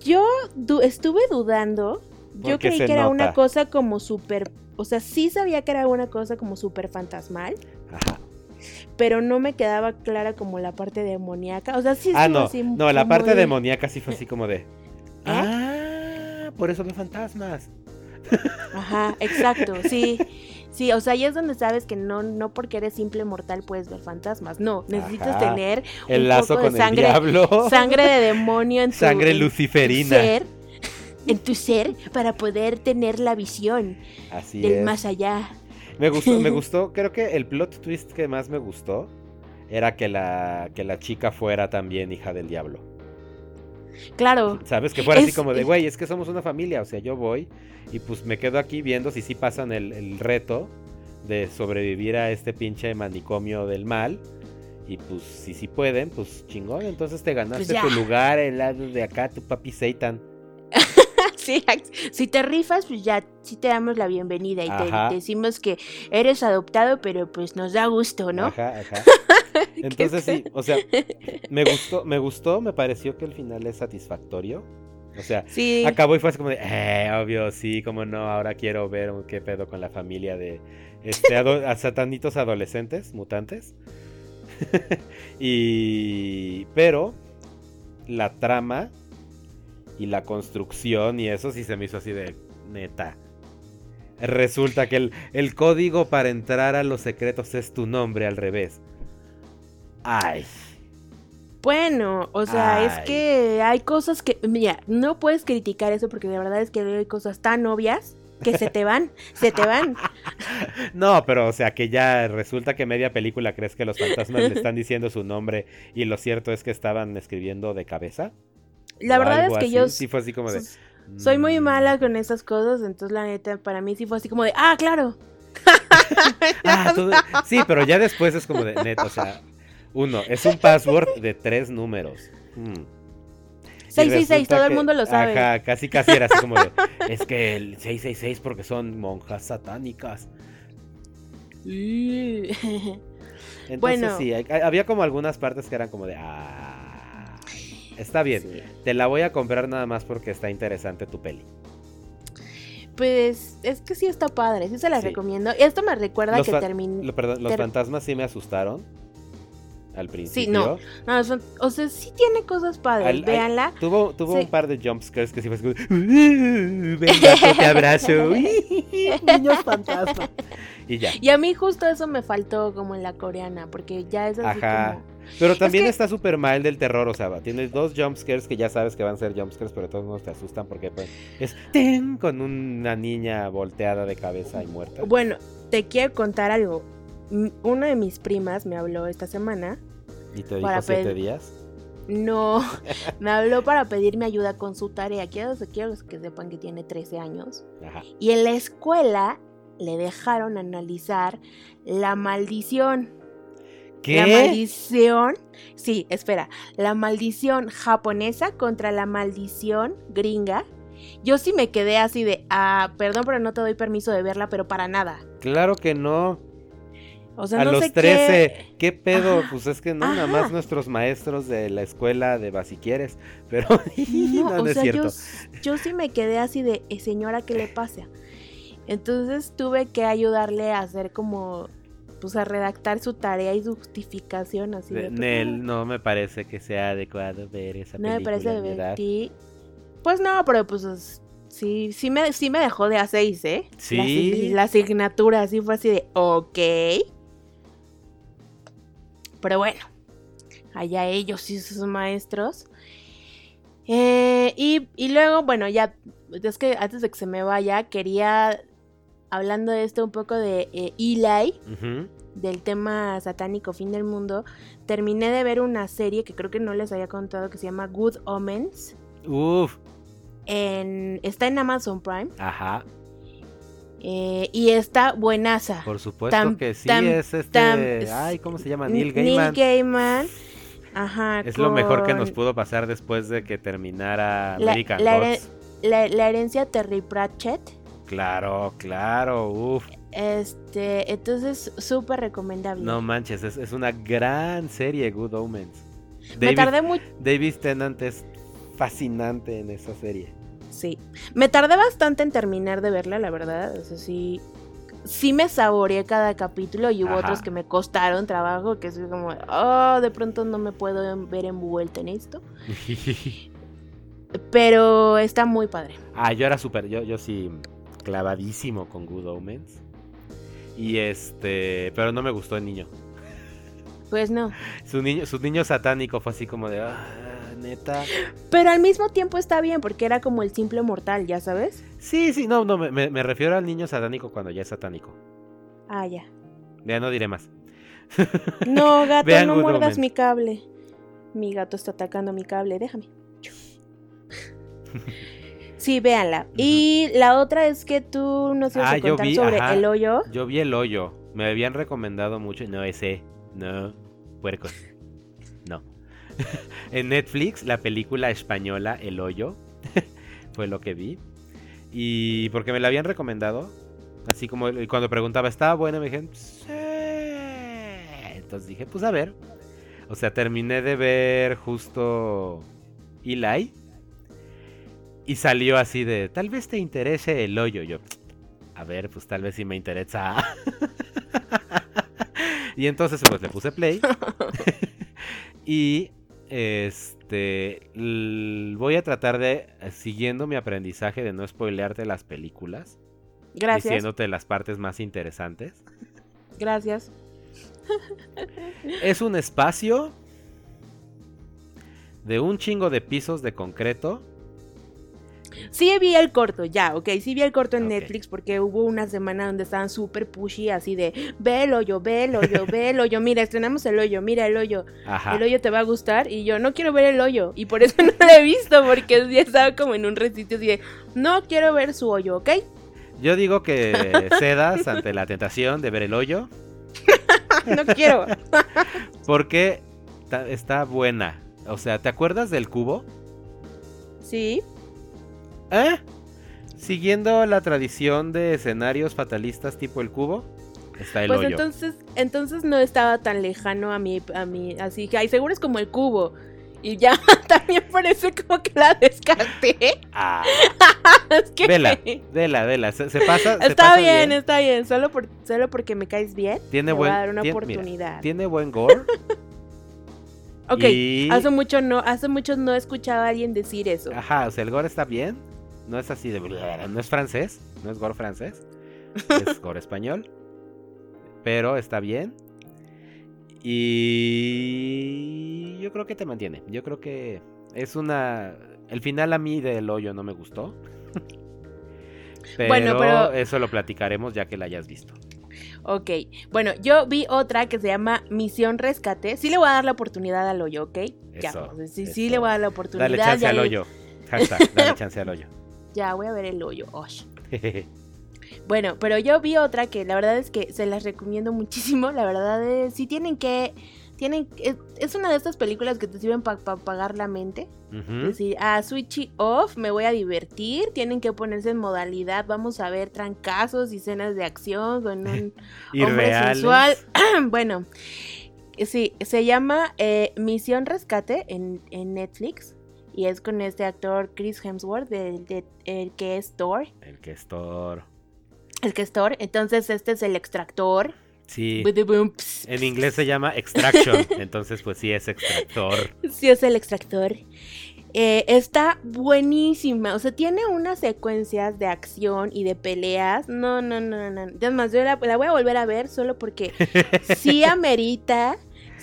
Yo du- estuve dudando. Yo creí que era una cosa como súper. O sea, sí sabía que era una cosa como súper fantasmal. Ajá. Pero no me quedaba clara como la parte demoníaca. O sea, sí Ah, no. así No, la parte de- demoníaca sí fue así como de. Ah, por eso ve fantasmas. Ajá, exacto, sí. Sí, o sea, ahí es donde sabes que no, no porque eres simple mortal puedes ver fantasmas. No, necesitas Ajá. tener El un lazo poco de con sangre, el diablo. sangre de demonio en tu, Sangre en tu luciferina. ser. En tu ser para poder tener la visión Así del es. más allá. Me gustó, me gustó, creo que el plot twist que más me gustó era que la, que la chica fuera también hija del diablo. Claro, ¿Sabes? Que fuera así como de, güey, es que somos una familia, o sea, yo voy y pues me quedo aquí viendo si sí pasan el, el reto de sobrevivir a este pinche manicomio del mal. Y pues si sí pueden, pues chingón, entonces te ganaste Pues tu lugar, el lado de acá, tu papi Satan. sí, si te rifas, pues ya sí te damos la bienvenida y Ajá. te decimos que eres adoptado, pero pues nos da gusto, ¿no? Ajá, ajá. Entonces sí, o sea, me gustó, me gustó, me pareció que el final es satisfactorio. O sea, Sí, acabó y fue así como de, eh, obvio, sí, como no, ahora quiero ver qué pedo con la familia de este ado- a satanitos adolescentes, mutantes. y pero la trama y la construcción y eso sí se me hizo así de neta. Resulta que el, el código para entrar a los secretos es tu nombre al revés. Ay. Bueno, o sea, es que hay cosas que, mira, no puedes criticar eso porque de verdad es que hay cosas tan obvias que se te van, se te van. No, pero o sea que ya resulta que media película crees que los fantasmas le están diciendo su nombre y lo cierto es que estaban escribiendo de cabeza. La verdad es que así. yo sí fue así como de soy muy mm. mala con esas cosas, entonces la neta para mí sí fue así como de, ah, claro. Ah, Sí, pero ya después es como de neta, o sea, uno, es un password de tres números. Mm. Y 666, resulta todo el mundo lo sabe. Ajá, casi casi era así como de, es que el 666 porque son monjas satánicas. Entonces Bueno. sí, hay- había como algunas partes que eran como de, ah, está bien, Sí. te la voy a comprar nada más porque está interesante tu peli. Pues es que sí está padre, sí se la Sí. recomiendo. Esto me recuerda Los que terminé. Lo- perdón, los ter- fantasmas sí me asustaron al principio. no. No, son- o sea, sí tiene cosas padres, Al- al- véanla. Tuvo, tuvo Sí. un par de jumpscares que sí fue como, "Uh, ven gato, te abrazo, niños fantasmas. Y ya. Y a mí justo eso me faltó como en la coreana, porque ya es así Ajá. como... Pero también que- está súper mal del terror, o sea, va, tienes dos jumpscares que ya sabes que van a ser jumpscares, pero de todos modos te asustan porque pues, es ¡ten! con una niña volteada de cabeza y muerta. Bueno, te quiero contar algo. Una de mis primas me habló esta semana. y te dijo siete días. No, me habló para pedirme ayuda con su tarea. Quiero, quiero que sepan que tiene 13 años. Ajá. Y en la escuela le dejaron analizar la maldición. La ¿Qué? maldición, sí, espera, la maldición japonesa contra la maldición gringa. Yo sí me quedé así de, ah, perdón, pero no te doy permiso de verla, pero para nada. Claro que no. O sea, a no los sé 13, ¿qué, pedo? Ajá. Pues es que no, nada más nuestros maestros de la escuela de Basiquieres. Pero no, No, no o es sea, cierto. yo, yo sí me quedé así de, "Eh, señora, ¿qué le pasa? Entonces tuve que ayudarle a hacer como, pues a redactar su tarea y su justificación así de, pues, Nel, no me parece que sea adecuado ver esa no me película parece edad. divertir. Pues no, pero pues es- sí, sí me, sí me dejó de a 6, ¿eh? La, Sí. asi- la asignatura sí fue así de, ok. Pero bueno, allá ellos y sus maestros. Eh, y, y luego, bueno, ya, es que antes de que se me vaya, quería, hablando de esto un poco de eh, Eli, del tema satánico fin del mundo, terminé de ver una serie que creo que no les había contado que se llama Good Omens. Uf, En, está en Amazon Prime ajá, eh, y está buenaza. por supuesto Tam- que sí, tam- es este, tam- ay, ¿cómo se llama? Neil Gaiman. Gaiman. Ajá. Es lo mejor que nos pudo pasar después de que terminara La- American la Gods. La, la herencia Terry Pratchett. Claro, claro, uf. Este, entonces súper recomendable. No manches, es, es una gran serie, Good Omens. Me David, tardé mucho. David Tennant es fascinante en esa serie. Sí. Me tardé bastante en terminar de verla, la verdad. O sea, sí. Sí me saboreé cada capítulo y hubo Ajá. otros que me costaron trabajo, que es como, oh, de pronto no me puedo ver envuelta en esto. Pero está muy padre. ah, yo era súper, yo, yo sí clavadísimo con Good Omens. Y este, pero no me gustó el niño. Pues no. Su niño, su niño satánico fue así como de, ah, neta. Pero al mismo tiempo está bien, porque era como el simple mortal, ¿ya sabes? Sí, sí, no, no, me, refiero al niño satánico cuando ya es satánico. Ah, ya. Ya no diré más. No, gato, Vean no muerdas mi cable. Mi gato está atacando mi cable, déjame. Sí, véanla. Y la otra es que tú nos ibas Ah, a contar vi, sobre ajá. el hoyo. Yo vi el hoyo. Me habían recomendado mucho. No, ese. No. Puercos. En Netflix, la película española El hoyo. fue lo que vi. Y porque me la habían recomendado. Así como cuando preguntaba, ¿estaba buena? Me dijeron, sí. Entonces dije, pues a ver. O sea, terminé de ver justo Eli. Y salió así de, tal vez te interese el hoyo. Yo, a ver, pues tal vez sí me interesa. y entonces pues le puse play. y este voy a tratar de siguiendo mi aprendizaje de no spoilearte las películas, Gracias. diciéndote las partes más interesantes. Gracias. Es un espacio de un chingo de pisos de concreto. Sí vi el corto, ya, ok. Sí vi el corto en. Netflix porque hubo una semana donde estaban súper pushy, así de ve el hoyo, ve el hoyo, ve el hoyo. Mira, estrenamos el hoyo, mira el hoyo. Ajá. El hoyo te va a gustar. Y yo no quiero ver el hoyo. Y por eso no lo he visto, porque ya estaba como en un resistio así de no quiero ver su hoyo, ¿ok? Yo digo que cedas ante la tentación de ver el hoyo. No quiero. Porque está buena. O sea, ¿te acuerdas del cubo? Sí. ¿Eh? Siguiendo la tradición de escenarios fatalistas tipo el cubo, está el pues hoyo. entonces, entonces no estaba tan lejano a mí, a mí, así que ay, seguro es como el cubo. Y ya también parece como que la descarté. Ah, Es que vela, vela, vela. Se, se pasa. se Está pasa bien, está bien. Solo, por, solo porque me caes bien. Tiene voy buen, a dar una tien- mira, oportunidad. tiene buen gore. ok, y- hace mucho no, hace mucho no escuchaba a alguien decir eso. Ajá, o sea, el gore está bien. No es así de. No es francés. No es gore francés. Es gore español. Pero está bien. Y yo creo que te mantiene. Yo creo que es una. El final a mí del hoyo no me gustó. Pero, Bueno, pero- eso lo platicaremos ya que la hayas visto. Ok, bueno, yo vi otra que se llama Misión Rescate. Sí le voy a dar la oportunidad al hoyo, ¿ok? ya, Eso, sí, sí le voy a dar la oportunidad. Dale chance ya al le- hoyo. Hashtag, dale chance al hoyo. Ya, voy a ver el hoyo. Osh. Bueno, pero yo vi otra que la verdad es que se las recomiendo muchísimo. La verdad es, si tienen que, tienen, es, es una de estas películas que te sirven para pagar la mente. Es decir, ah, switchy off, me voy a divertir. Tienen que ponerse en modalidad. Vamos a ver trancazos y escenas de acción con un hombre sensual. bueno, sí, se llama eh, Misión Rescate en, en Netflix. Y es con este actor Chris Hemsworth, del- de- el que es Thor. El que es Thor. El que es Thor. Entonces, este es el extractor. Sí. En inglés se llama extraction, entonces pues sí es extractor. Sí, es el extractor. Eh, está buenísima. O sea, tiene unas secuencias de acción y de peleas. No, no, no, no. Además, yo la, la voy a volver a ver solo porque sí amerita.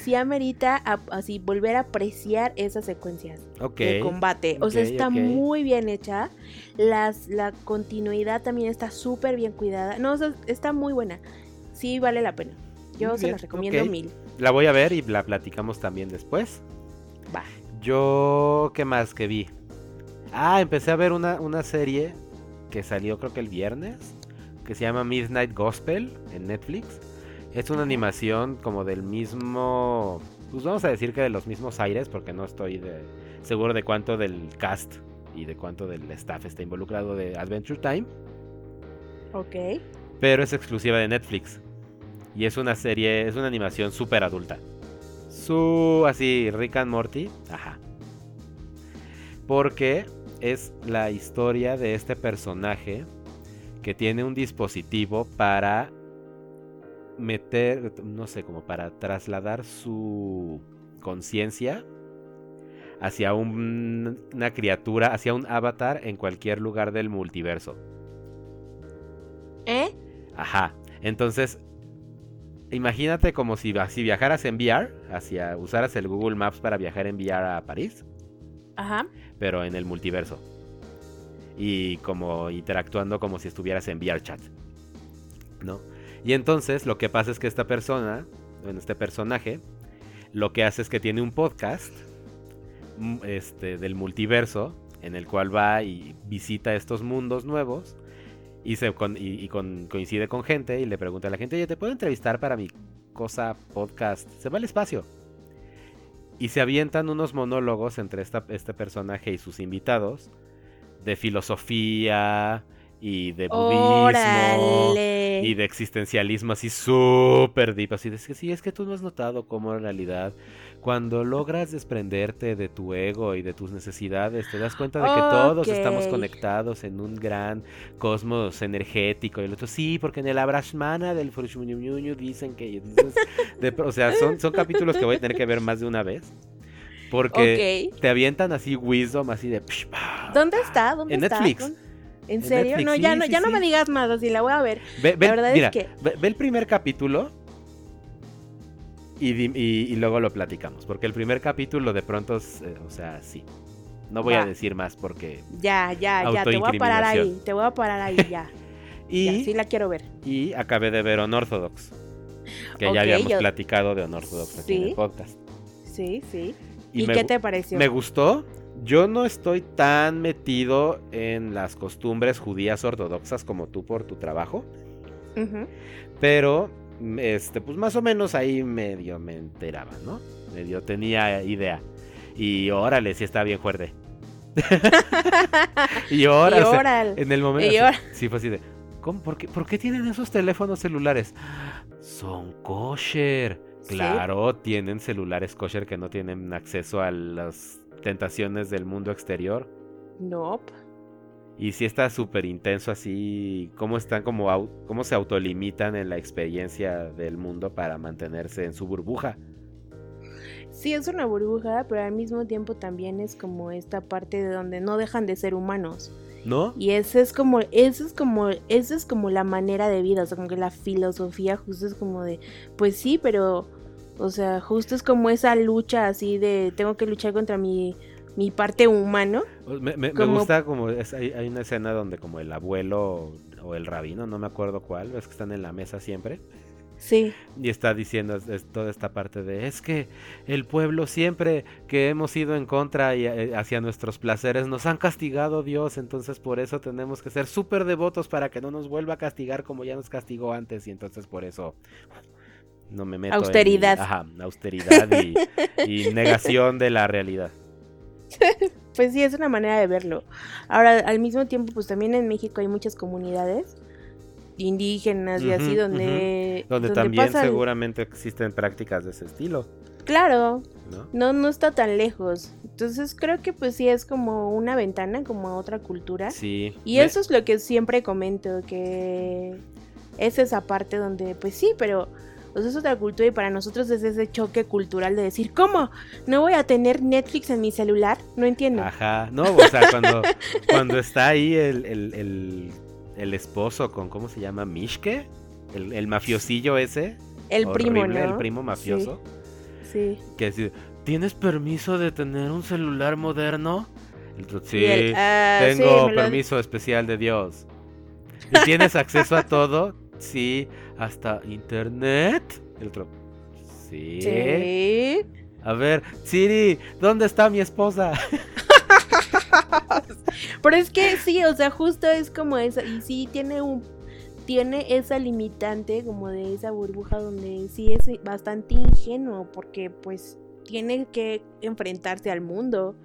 Sí amerita a- así volver a apreciar esas secuencias Ok. de combate. O sea, está muy bien hecha. Las, la continuidad también está súper bien cuidada. No, o sea, está muy buena. Sí, vale la pena. Yo Muy se bien, las recomiendo mil. La voy a ver y la platicamos también después. Va. Yo, ¿qué más que vi? Ah, empecé a ver una, una serie que salió creo que el viernes, que se llama Midnight Gospel en Netflix. Es una animación como del mismo, pues vamos a decir que de los mismos aires, porque no estoy de- seguro de cuánto del cast y de cuánto del staff está involucrado de Adventure Time, Ok. pero es exclusiva de Netflix. Y es una serie, es una animación súper adulta. Su, así, Rick and Morty. Ajá. Porque es la historia de este personaje que tiene un dispositivo para meter, no sé, como para trasladar su conciencia hacia un- una criatura, hacia un avatar en cualquier lugar del multiverso. ¿Eh? Ajá. Entonces, imagínate como si, si viajaras en VR, hacia, usaras el Google Maps para viajar en VR a París, Ajá. pero en el multiverso. Y como interactuando como si estuvieras en VR chat. ¿No? Y entonces lo que pasa es que esta persona, bueno, este personaje, lo que hace es que tiene un podcast mm, este, del multiverso en el cual va y visita estos mundos nuevos y, se con- y- con- coincide con gente y le pregunta a la gente, oye, ¿te puedo entrevistar para mi cosa podcast? Se va al espacio. Y se avientan unos monólogos entre esta- este personaje y sus invitados de filosofía y de budismo y de existencialismo así súper deep, así de es que sí, es que tú no has notado cómo en realidad cuando logras desprenderte de tu ego y de tus necesidades, te das cuenta de que todos estamos conectados en un gran cosmos energético y el otro sí, porque en el Abrashmana del Furushmunyunyunyu dicen que de- o sea, son, son capítulos que voy a tener que ver más de una vez. Porque te avientan así wisdom, así de... ¿Dónde está? ¿Dónde En está? Netflix. ¿Dónde- ¿En serio? Netflix, no, ya sí, no, sí, ya no sí. me digas más, así la voy a ver. Ve, ve- verdad es que- ve, ve el primer capítulo y, di- y- y luego lo platicamos. Porque el primer capítulo de pronto, es, eh, o sea, sí. No voy a decir más porque... Ya, ya, ya, te voy a parar ahí, te voy a parar ahí, ya. Y, ya, sí la quiero ver. y acabé de ver Unorthodox. Que ya habíamos yo- platicado de Unorthodox aquí en Sí. el podcast. Sí, sí. Y ¿Y, me qué te pareció? Me gustó. Yo no estoy tan metido en las costumbres judías ortodoxas como tú por tu trabajo. Pero, este, pues más o menos ahí medio me enteraba, ¿no? Medio tenía idea. Y órale, sí está bien fuerte. y órale. Y órale. en el momento. Y órale. sí, fue así de. ¿cómo? ¿Por, qué, por qué tienen esos teléfonos celulares? Son kosher. Sí. Claro, tienen celulares kosher que no tienen acceso a las tentaciones del mundo exterior. Nope. Y sí está súper intenso así, cómo están como, cómo se autolimitan en la experiencia del mundo para mantenerse en su burbuja. Sí, es una burbuja, pero al mismo tiempo también es como esta parte de donde no dejan de ser humanos. ¿No? Y ese es como, eso es como, eso es como la manera de vida, o sea, como que la filosofía justo es como de, pues sí, pero, o sea, justo es como esa lucha así de, tengo que luchar contra mi, mi parte humano. Me, me- me Como- gusta como, es- hay, hay una escena donde como el abuelo o el rabino, no me acuerdo cuál, ves que están en la mesa siempre. Sí, Y está diciendo es- es toda esta parte de, es que el pueblo siempre que hemos ido en contra y eh, hacia nuestros placeres nos han castigado Dios, entonces por eso tenemos que ser súper devotos para que no nos vuelva a castigar como ya nos castigó antes y entonces por eso no me meto en- Austeridad. ajá, austeridad y, y negación de la realidad. pues sí, es una manera de verlo. Ahora, al mismo tiempo, pues también en México hay muchas comunidades indígenas y así donde, Donde, también pasan- seguramente existen prácticas de ese estilo, Claro, ¿no? no, no está tan lejos. Entonces creo que pues sí es como una ventana, como a otra cultura. Sí. Y Me- eso es lo que siempre comento, que es esa parte donde, pues sí, pero, Sea, es otra cultura y para nosotros es ese choque cultural de decir, ¿cómo? ¿No voy a tener Netflix en mi celular? No entiendo. Ajá, no, o sea, cuando, cuando está ahí el, el, el, el esposo con, ¿cómo se llama? ¿Mishke? El, el mafiosillo ese. el primo, ¿no? El primo mafioso. Sí. Que dice, ¿tienes permiso de tener un celular moderno? El sí, Y él, "Ah, sí, tengo lo- permiso especial de Dios. ¿Y tienes acceso a todo? Sí, hasta internet. El otro, sí. Sí. A ver, Siri, ¿dónde está mi esposa? Pero es que sí, o sea, justo es como esa. Y sí tiene un. Tiene esa limitante como de esa burbuja donde sí es bastante ingenuo porque pues tiene que enfrentarse al mundo.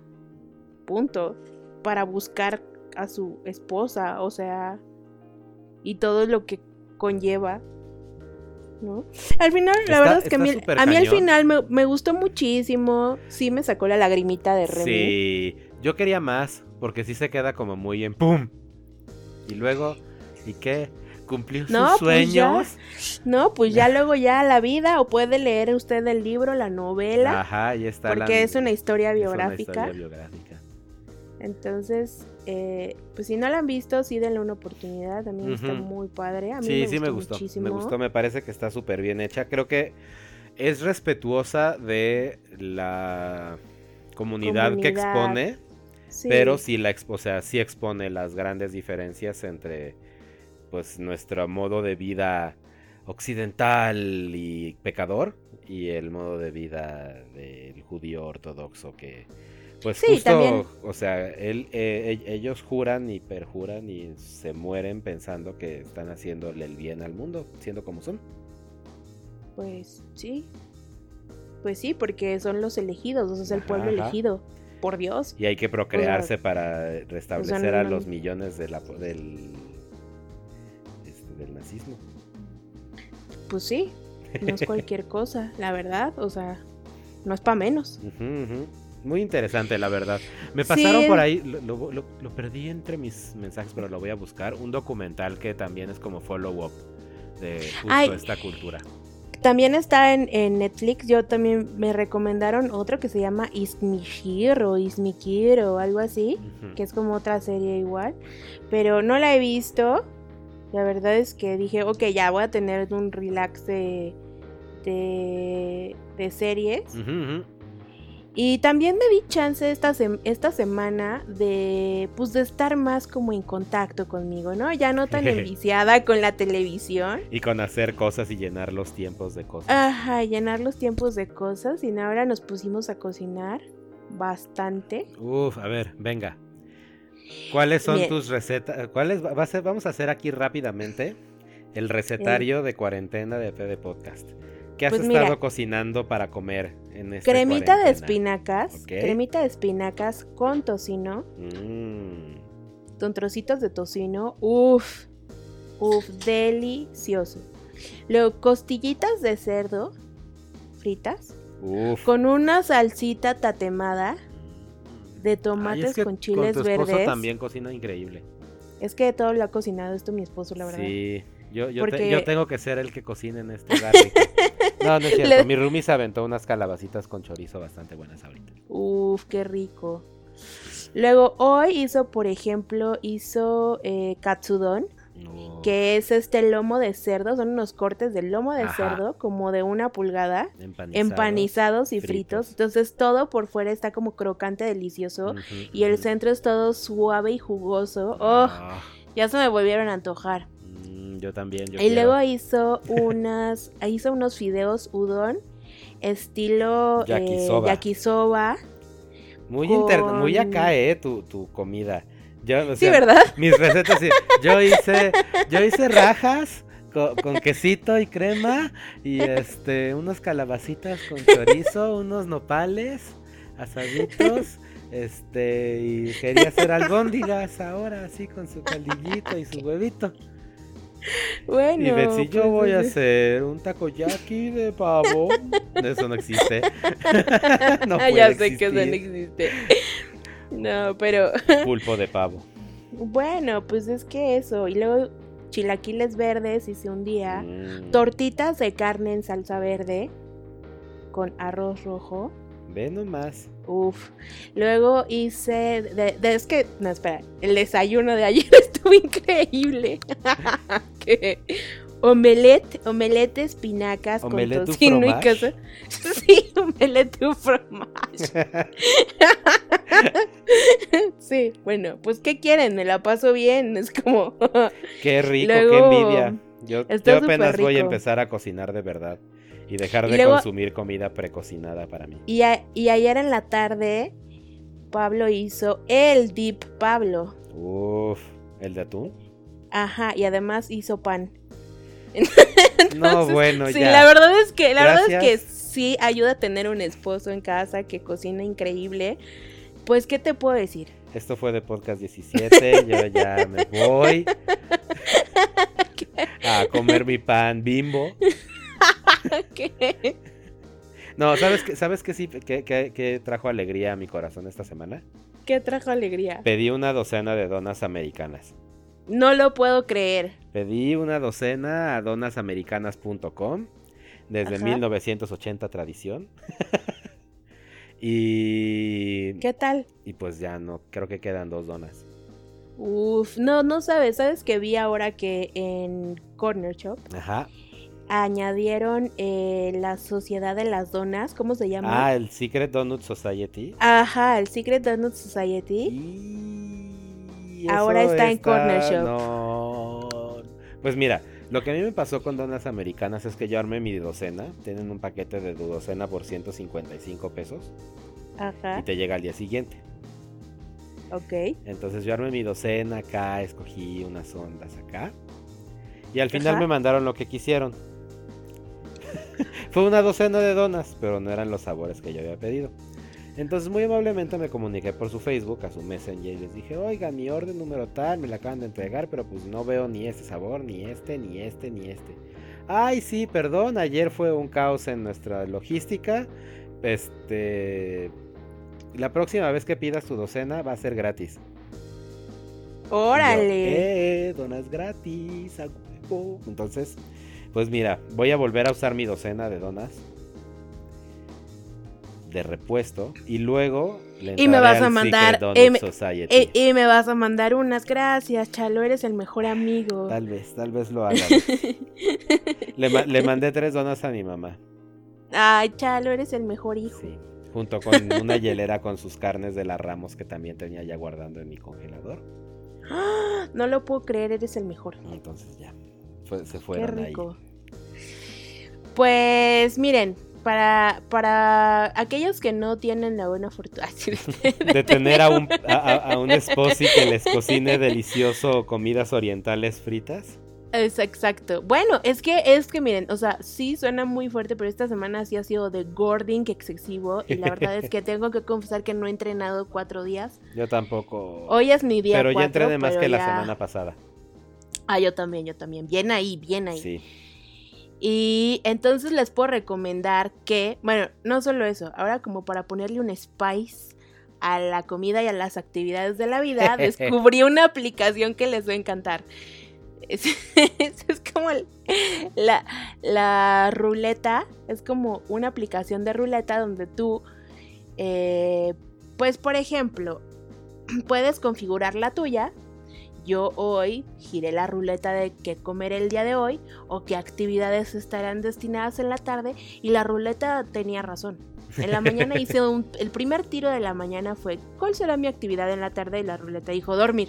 Punto. Para buscar a su esposa, o sea. Y todo lo que conlleva. ¿No? Al final, la Está- verdad es que a mí, a al final me, me gustó muchísimo. Sí me sacó la lagrimita de Remy. Sí, yo quería más, porque sí se queda como muy en ¡pum! Y luego, ¿y qué? ¿Cumplió No, sus pues ya. sueños? No, pues ya luego ya la vida o puede leer usted el libro, la novela, Ajá, ahí está la- porque es una historia es una biográfica. historia biográfica. Entonces, eh, pues si no la han visto, sí denle una oportunidad. También está Ujú. muy padre. A mí Sí, me sí me gustó gustó. muchísimo. Me gustó, me parece que está súper bien hecha. Creo que es respetuosa de la comunidad, que expone, Sí. pero sí la expo- o sea, sí expone las grandes diferencias entre pues nuestro modo de vida occidental y pecador y el modo de vida del judío ortodoxo que pues Sí, justo, también. o sea, él, eh, e- ellos juran y perjuran y se mueren pensando que están haciéndole el bien al mundo, siendo como son. Pues sí. Pues sí, porque son los elegidos, o sea, es el Ajá, pueblo ajá. elegido por Dios. Y hay que procrearse para restablecer a no- los millones de la, del, este, del nazismo. Pues sí, no es cualquier cosa, la verdad, o sea, no es para menos. Ujú, ujú. Muy interesante, la verdad. Me pasaron por ahí, lo, lo- lo- perdí entre mis mensajes, pero lo voy a buscar. Un documental que también es como follow-up de justo Ay. esta cultura. También está en, en Netflix. Yo también me recomendaron otro que se llama Ismishir o Ismikir o algo así. Que es como otra serie igual. Pero no la he visto. La verdad es que dije, ok, ya voy a tener un relax de, de, de series. Ujú. Y también me di chance esta, esta semana de, pues, de estar más como en contacto conmigo, ¿no? Ya no tan enviciada con la televisión. Y con hacer cosas y llenar los tiempos de cosas. Ajá, llenar los tiempos de cosas. Y ahora nos pusimos a cocinar bastante. Uf, a ver, venga. ¿Cuáles son Bien. tus recetas? ¿Cuáles va a ser? Vamos a hacer aquí rápidamente el recetario de cuarentena de PD Podcast. ¿Qué has Pues estado mira, cocinando para comer en esta Cremita de espinacas. Ok. Cremita de espinacas con tocino. Mm, Con trocitos de tocino. Uf. Uf, delicioso. Luego, costillitas de cerdo fritas. uf. Con una salsita tatemada de Ay, tomates es que con chiles tu esposo verdes. también cocina increíble. Es que todo lo ha cocinado esto mi esposo, la verdad. Sí, yo, yo, te- Porque- yo tengo que ser el que cocine en este hogar. No, no es cierto. Le- Mi roomie se aventó unas calabacitas con chorizo bastante buenas ahorita. Uf, qué rico. Luego, hoy hizo, por ejemplo, hizo eh, katsudon, No, que es este lomo de cerdo, son unos cortes de lomo de Ajá. cerdo, como de una pulgada, empanizado. empanizados y fritos. fritos. Entonces todo por fuera está como crocante, delicioso. Y el centro es todo suave y jugoso. ¡Oh! Ah, Ya se me volvieron a antojar. Mm, yo también. yo y quiero. luego hizo unas, hizo unos fideos udon, estilo eh, Yakisoba. yakisoba. Muy, inter- con- muy acá, eh, tu, tu comida. Yo, o Sí, sea, ¿verdad? Mis recetas, sí. Yo hice, yo hice rajas co- con, quesito y crema y este, unos calabacitas con chorizo, unos nopales asaditos, este, y quería hacer albóndigas ahora, así con su caldillito y su huevito. Bueno. y Betsy, yo pues, voy a hacer un takoyaki de pavo. Eso no existe. no Ah, puede ya sé que eso no existe. No, pero Pulpo de pavo. bueno, pues es que eso. Y luego chilaquiles verdes hice un día, Mm, tortitas de carne en salsa verde con arroz rojo. Ve nomás. Uf. Luego hice. De, de- es que. No, espera. El desayuno de ayer estuvo increíble. Que omelette, omelette de espinacas Omelette con tocino y queso. Sí, omelette du fromage. Sí, bueno, pues ¿qué quieren? Me la paso bien. Es como. Qué rico, Luego, qué envidia. Yo, yo apenas voy a empezar a cocinar de verdad y dejar Y de luego- consumir comida precocinada para mí. Y, a- y ayer en la tarde, Pablo hizo el Deep Pablo. Uf, ¿el de atún? Ajá, y además hizo pan. no, bueno, sí, ya. la verdad es que, la verdad es que sí ayuda a tener un esposo en casa que cocina increíble. Pues, ¿qué te puedo decir? Esto fue de podcast 17, yo ya me voy a comer mi pan bimbo. ¿Qué? No, ¿sabes qué, ¿sabes qué sí que, que- que trajo alegría a mi corazón esta semana? ¿Qué trajo alegría? Pedí una docena de donas americanas. No lo puedo creer. Pedí una docena a donasamericanas.com desde Ajá. 1980 tradición. y, ¿Qué tal? y pues ya no, creo que quedan dos donas. Uf, no, no sabes. ¿Sabes que vi ahora que en Corner Shop Ajá. añadieron eh, la Sociedad de las Donas? ¿Cómo se llama? Ah, el Secret Donut Society. Ajá, el Secret Donut Society. Y Ahora está en Corner Shop. No. Pues mira, lo que a mí me pasó con donas americanas es que yo armé mi docena. Tienen un paquete de docena por 155 pesos y Ajá, te llega al día siguiente. ok. Entonces yo armé mi docena acá, escogí unas ondas acá. Y al final Ajá. me mandaron lo que quisieron. Fue una docena de donas, pero no eran los sabores que yo había pedido. Entonces muy amablemente me comuniqué por su Facebook, a su Messenger, y les dije, oiga, mi orden número tal, me la acaban de entregar, pero pues no veo ni este sabor, ni este, ni este, ni este. Ay, sí, perdón, ayer fue un caos en nuestra logística. Este... La próxima vez que pidas tu docena va a ser gratis. Órale. eh, donas gratis, a huevo". Entonces, pues mira, voy a volver a usar mi docena de donas de repuesto y luego le Y me vas a mandar- Donut eh, me-. Eh, y me vas a mandar unas gracias, Chalo, eres el mejor amigo. Tal vez, tal vez lo haga. le, le mandé tres donas a mi mamá. Ay, Chalo, eres el mejor hijo. Sí. Junto con una hielera con sus carnes de la Ramos que también tenía ya guardando en mi congelador. ¡Ah! No lo puedo creer, eres el mejor. Entonces ya, fue- se Qué fueron ahí. Pues miren, para, para aquellos que no tienen la buena fortuna de tener a un, a, a- un esposi que les cocine delicioso comidas orientales fritas. Es exacto. Bueno, es que es que miren, o sea, sí suena muy fuerte, pero esta semana sí ha sido de gording excesivo y la verdad es que tengo que confesar que no he entrenado cuatro días. Yo tampoco. Hoy es mi día pero ya entrené más que la semana pasada. Ah, yo también, yo también. Bien ahí, bien ahí. Sí. Y entonces les puedo recomendar que, bueno, no solo eso, ahora como para ponerle un spice a la comida y a las actividades de la vida, descubrí una aplicación que les va a encantar. Es, es- es como el- la, la ruleta, es como una aplicación de ruleta donde tú, eh, pues por ejemplo, puedes configurar la tuya. Yo hoy giré la ruleta de qué comer el día de hoy o qué actividades estarán destinadas en la tarde y la ruleta tenía razón. En la mañana hice un, el primer tiro de la mañana fue ¿cuál será mi actividad en la tarde? Y la ruleta dijo dormir.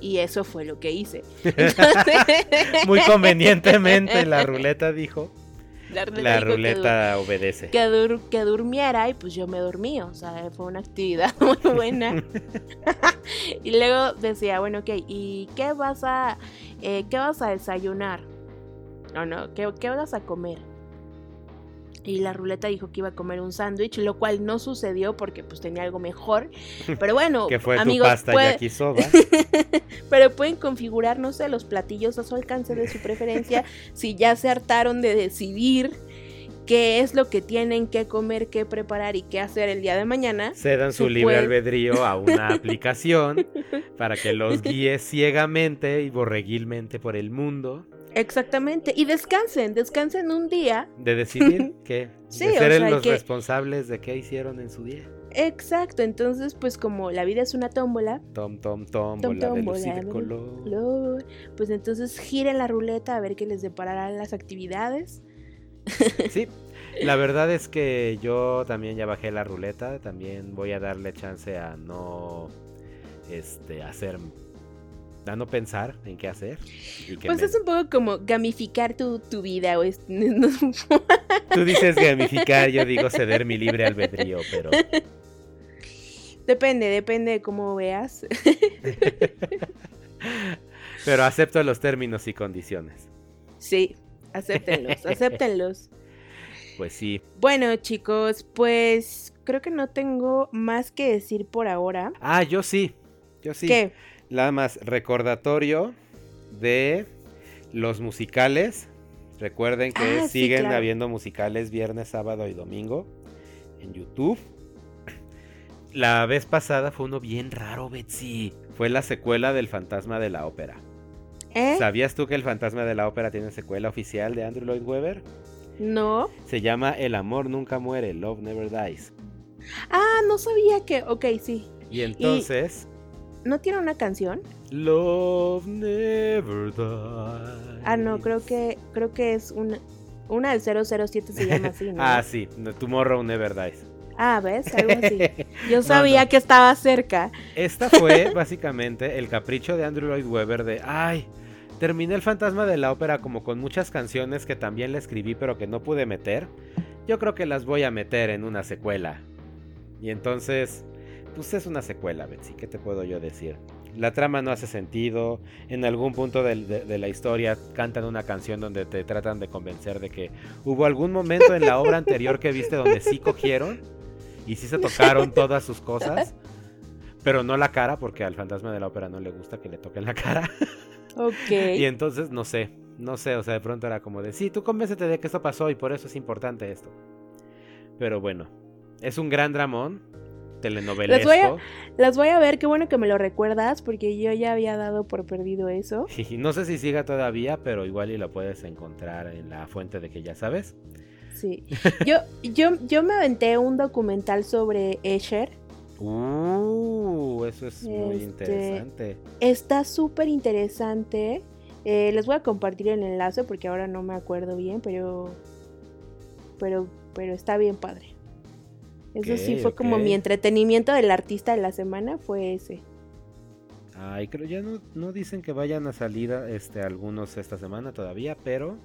Y eso fue lo que hice. Entonces- Muy convenientemente la ruleta dijo. La ruleta, La que obedece. que, dur- que durmiera y pues yo me dormí, o sea, fue una actividad muy buena. y luego decía, bueno, ok, ¿y qué vas a, eh, qué vas a desayunar? No, no, ¿qué, qué vas a comer? Y la ruleta dijo que iba a comer un sándwich, lo cual no sucedió porque pues tenía algo mejor. Pero bueno, Que fue amigos, tu pasta puede- yakisoba. pero pueden configurar, no sé, los platillos a su alcance de su preferencia. si ya se hartaron de decidir qué es lo que tienen que comer, qué preparar y qué hacer el día de mañana. Se dan su libre albedrío a una aplicación para que los guíe ciegamente y borreguilmente por el mundo Exactamente. Y descansen, descansen un día. de decidir qué, Sí, de o ser sea, los que- responsables de qué hicieron en su día. Exacto. Entonces, pues como la vida es una tómbola, Tom, tom, tom, Tom, bola tom, de color. lo- pues entonces giren la ruleta a ver qué les depararán las actividades. Sí, la verdad es que yo también ya bajé la ruleta, también voy a darle chance a no este hacer a no pensar en qué hacer y que Pues me- es un poco como gamificar tu, tu vida. O es- tú dices gamificar, yo digo ceder mi libre albedrío, pero depende, depende de cómo veas. pero acepto los términos y condiciones. Sí, acéptenlos, acéptenlos. Pues sí. Bueno, chicos, pues creo que no tengo más que decir por ahora. Ah, yo sí. Yo sí. ¿Qué? Nada más recordatorio de los musicales. Recuerden que Ah, sí, siguen claro. habiendo musicales viernes, sábado y domingo en YouTube. La vez pasada fue uno bien raro, Betsy. Fue la secuela del Fantasma de la Ópera. ¿Eh? ¿Sabías tú que el Fantasma de la Ópera tiene secuela oficial de Andrew Lloyd Webber? No. Se llama El amor nunca muere, Love Never Dies. Ah, no sabía que. Ok, sí. Y entonces, ¿No tiene una canción? Love Never Dies. Ah, no, creo que creo que es una una del 007 se llama así, ¿no? Ah, sí, Tomorrow Never Dies. Ah, ¿ves? Algo así. Yo sabía no. que estaba cerca. Esta fue básicamente el capricho de Andrew Lloyd Webber de, ay, terminé el fantasma de la ópera como con muchas canciones que también le escribí pero que no pude meter. Yo creo que las voy a meter en una secuela. Y entonces, pues es una secuela, Betsy, ¿qué te puedo yo decir? La trama no hace sentido. En algún punto de la historia cantan una canción donde te tratan de convencer de que hubo algún momento en la obra anterior que viste donde sí cogieron y sí se tocaron todas sus cosas. Pero no la cara, porque al fantasma de la ópera no le gusta que le toquen la cara. Ok. Y entonces, no sé, no sé, o sea, de pronto era como de, sí, tú convéncete de que esto pasó y por eso es importante esto. Pero bueno, es un gran dramón, telenovelesco. voy a- Las voy a ver, qué bueno que me lo recuerdas, porque yo ya había dado por perdido eso. Y no sé si siga todavía, pero igual y lo puedes encontrar en la fuente de que ya sabes. Sí. Yo, yo, yo me aventé un documental sobre Escher. Uh, eso es muy Este, interesante. Está súper interesante. Eh, les voy a compartir el enlace porque ahora no me acuerdo bien, pero. Pero, pero está bien padre. Eso sí fue como mi entretenimiento del artista de la semana, fue ese. Ay, creo ya no, no dicen que vayan a salir este, algunos esta semana todavía, pero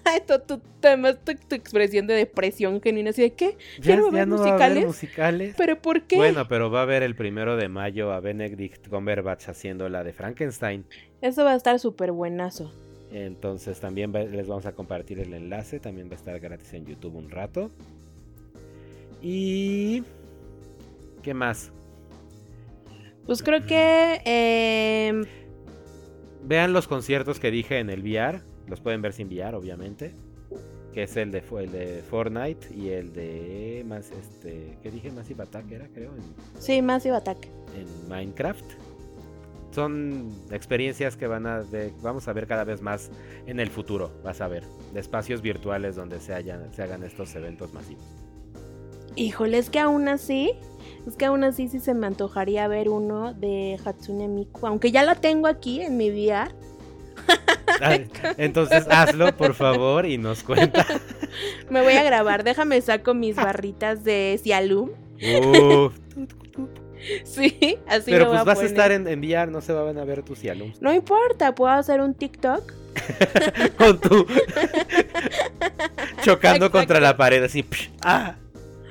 Ay, tu, tu- tu- expresión de depresión genuina, así de ¿qué? ya, no va a ya haber no va a haber musicales? musicales. ¿Pero por qué? Bueno, pero va a haber el primero de mayo a Benedict Cumberbatch haciendo la de Frankenstein. Eso va a estar súper buenazo. Entonces también va- les vamos a compartir el enlace. También va a estar gratis en YouTube un rato. Y... ¿Qué más? Pues creo que. em, Vean los conciertos que dije en el VR. Los pueden ver sin VR, obviamente. Que es el de, el de Fortnite y el de... Más, este, ¿Qué dije? Massive Attack era, creo. En, sí, Massive Attack. en Minecraft. Son experiencias que van a ver- vamos a ver cada vez más en el futuro, vas a ver, de espacios virtuales donde se, hayan- se hagan estos eventos masivos. Híjole, es que aún así. Es que aún así sí se me antojaría ver uno de Hatsune Miku. Aunque ya lo tengo aquí en mi VR. Ay, Entonces hazlo, por favor, y nos cuenta. Me voy a grabar. Déjame saco mis barritas de Cialum. Uf, Sí, así pero lo voy pues a vas a estar en, en VR, no se van a ver tus alumnos. No importa, puedo hacer un TikTok. Con tu... Chocando Exacto. contra la pared, así. ah.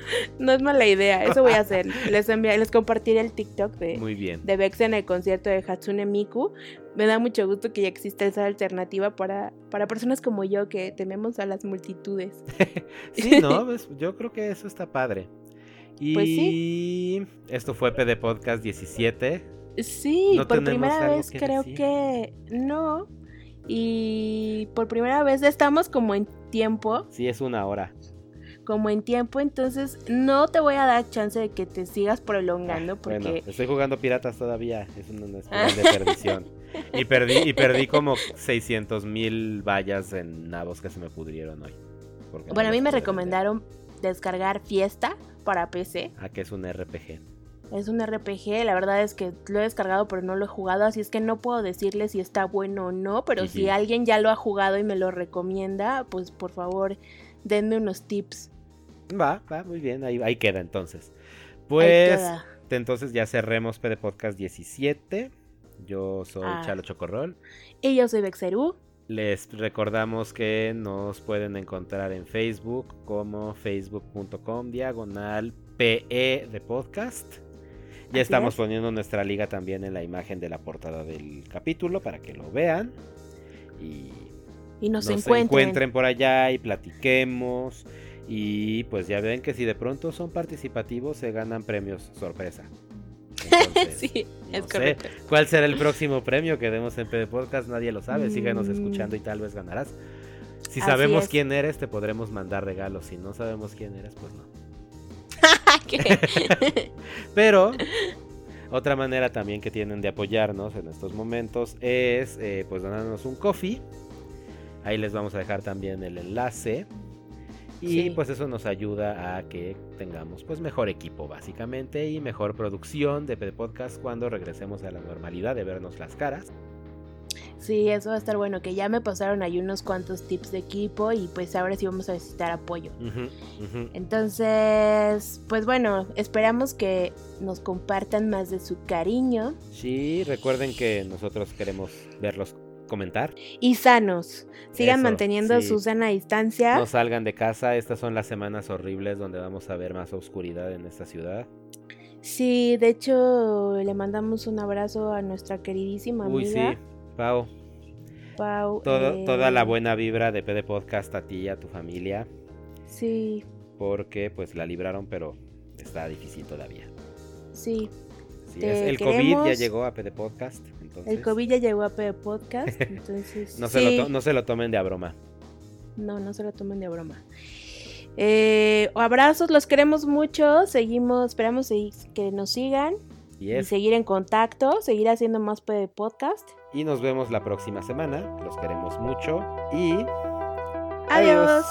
No es mala idea, eso voy a hacer. Les enviaré, les compartiré el TikTok de, Muy bien. de Vex en el concierto de Hatsune Miku. Me da mucho gusto que ya exista esa alternativa para, para personas como yo que tememos a las multitudes. Sí, ¿no? Pues, yo creo que eso está padre. Y Pues sí. esto fue PD Podcast 17. Sí, ¿No por primera vez que creo decir? que no. Y por primera vez estamos como en tiempo. Sí, es una hora. Como en tiempo, entonces no te voy a dar chance de que te sigas prolongando Ah, porque... Bueno, estoy jugando piratas todavía. Es una, de perdición. Y perdí, y perdí como 600 mil vallas en nabos que se me pudrieron hoy. no Bueno, a mí me recomendaron descargar Fiesta para PC. Ah, que es un RPG. Es un RPG, la verdad es que lo he descargado pero no lo he jugado, así es que no puedo decirle si está bueno o no, pero si alguien ya lo ha jugado y me lo recomienda, pues por favor denme unos tips. Va, va, muy bien. Ahí, ahí queda entonces. Pues, queda. entonces ya cerremos PD Podcast 17. Yo soy Ah. Chalo Chocorrol. Y yo soy Bexerú. Les recordamos que nos pueden encontrar en Facebook como facebook.com diagonal PE de podcast. Ya Así estamos es. poniendo nuestra liga también en la imagen de la portada del capítulo para que lo vean. Y Y nos, nos encuentren. encuentren por allá y platiquemos. Y pues ya ven que si de pronto son participativos se ganan premios sorpresa. Entonces, sí, es sé. correcto. ¿Cuál será el próximo premio que demos en PD Podcast? Nadie lo sabe. Síganos Mm. escuchando y tal vez ganarás. Si Así sabemos es. quién eres, te podremos mandar regalos. Si no sabemos quién eres, pues no. Pero otra manera también que tienen de apoyarnos en estos momentos es eh, pues donarnos un coffee. Ahí les vamos a dejar también el enlace. Y Sí. pues eso nos ayuda a que tengamos pues mejor equipo básicamente y mejor producción de podcast cuando regresemos a la normalidad de vernos las caras. sí, eso va a estar bueno, que ya me pasaron ahí unos cuantos tips de equipo y pues ahora sí vamos a necesitar apoyo. Entonces, pues bueno, esperamos que nos compartan más de su cariño Sí, recuerden que nosotros queremos verlos comentar. y sanos. Sigan Eso, manteniendo sí. su sana distancia. No salgan de casa, estas son las semanas horribles donde vamos a ver más oscuridad en esta ciudad. Sí, de hecho, le mandamos un abrazo a nuestra queridísima Uy, sí, amiga Pau, Pau. todo- eh, toda la buena vibra de PD Podcast a ti y a tu familia, Sí, porque pues la libraron, pero está difícil todavía. sí. Es. El COVID ya llegó a PD Podcast, entonces El COVID ya llegó a P Podcast, entonces. no, se sí. lo to- no se lo tomen de a broma. No, no se lo tomen de broma. Eh, abrazos, los queremos mucho. Seguimos, esperamos que nos sigan Y, seguir en contacto, seguir haciendo más P podcast. y nos vemos la próxima semana, los queremos mucho y Adiós.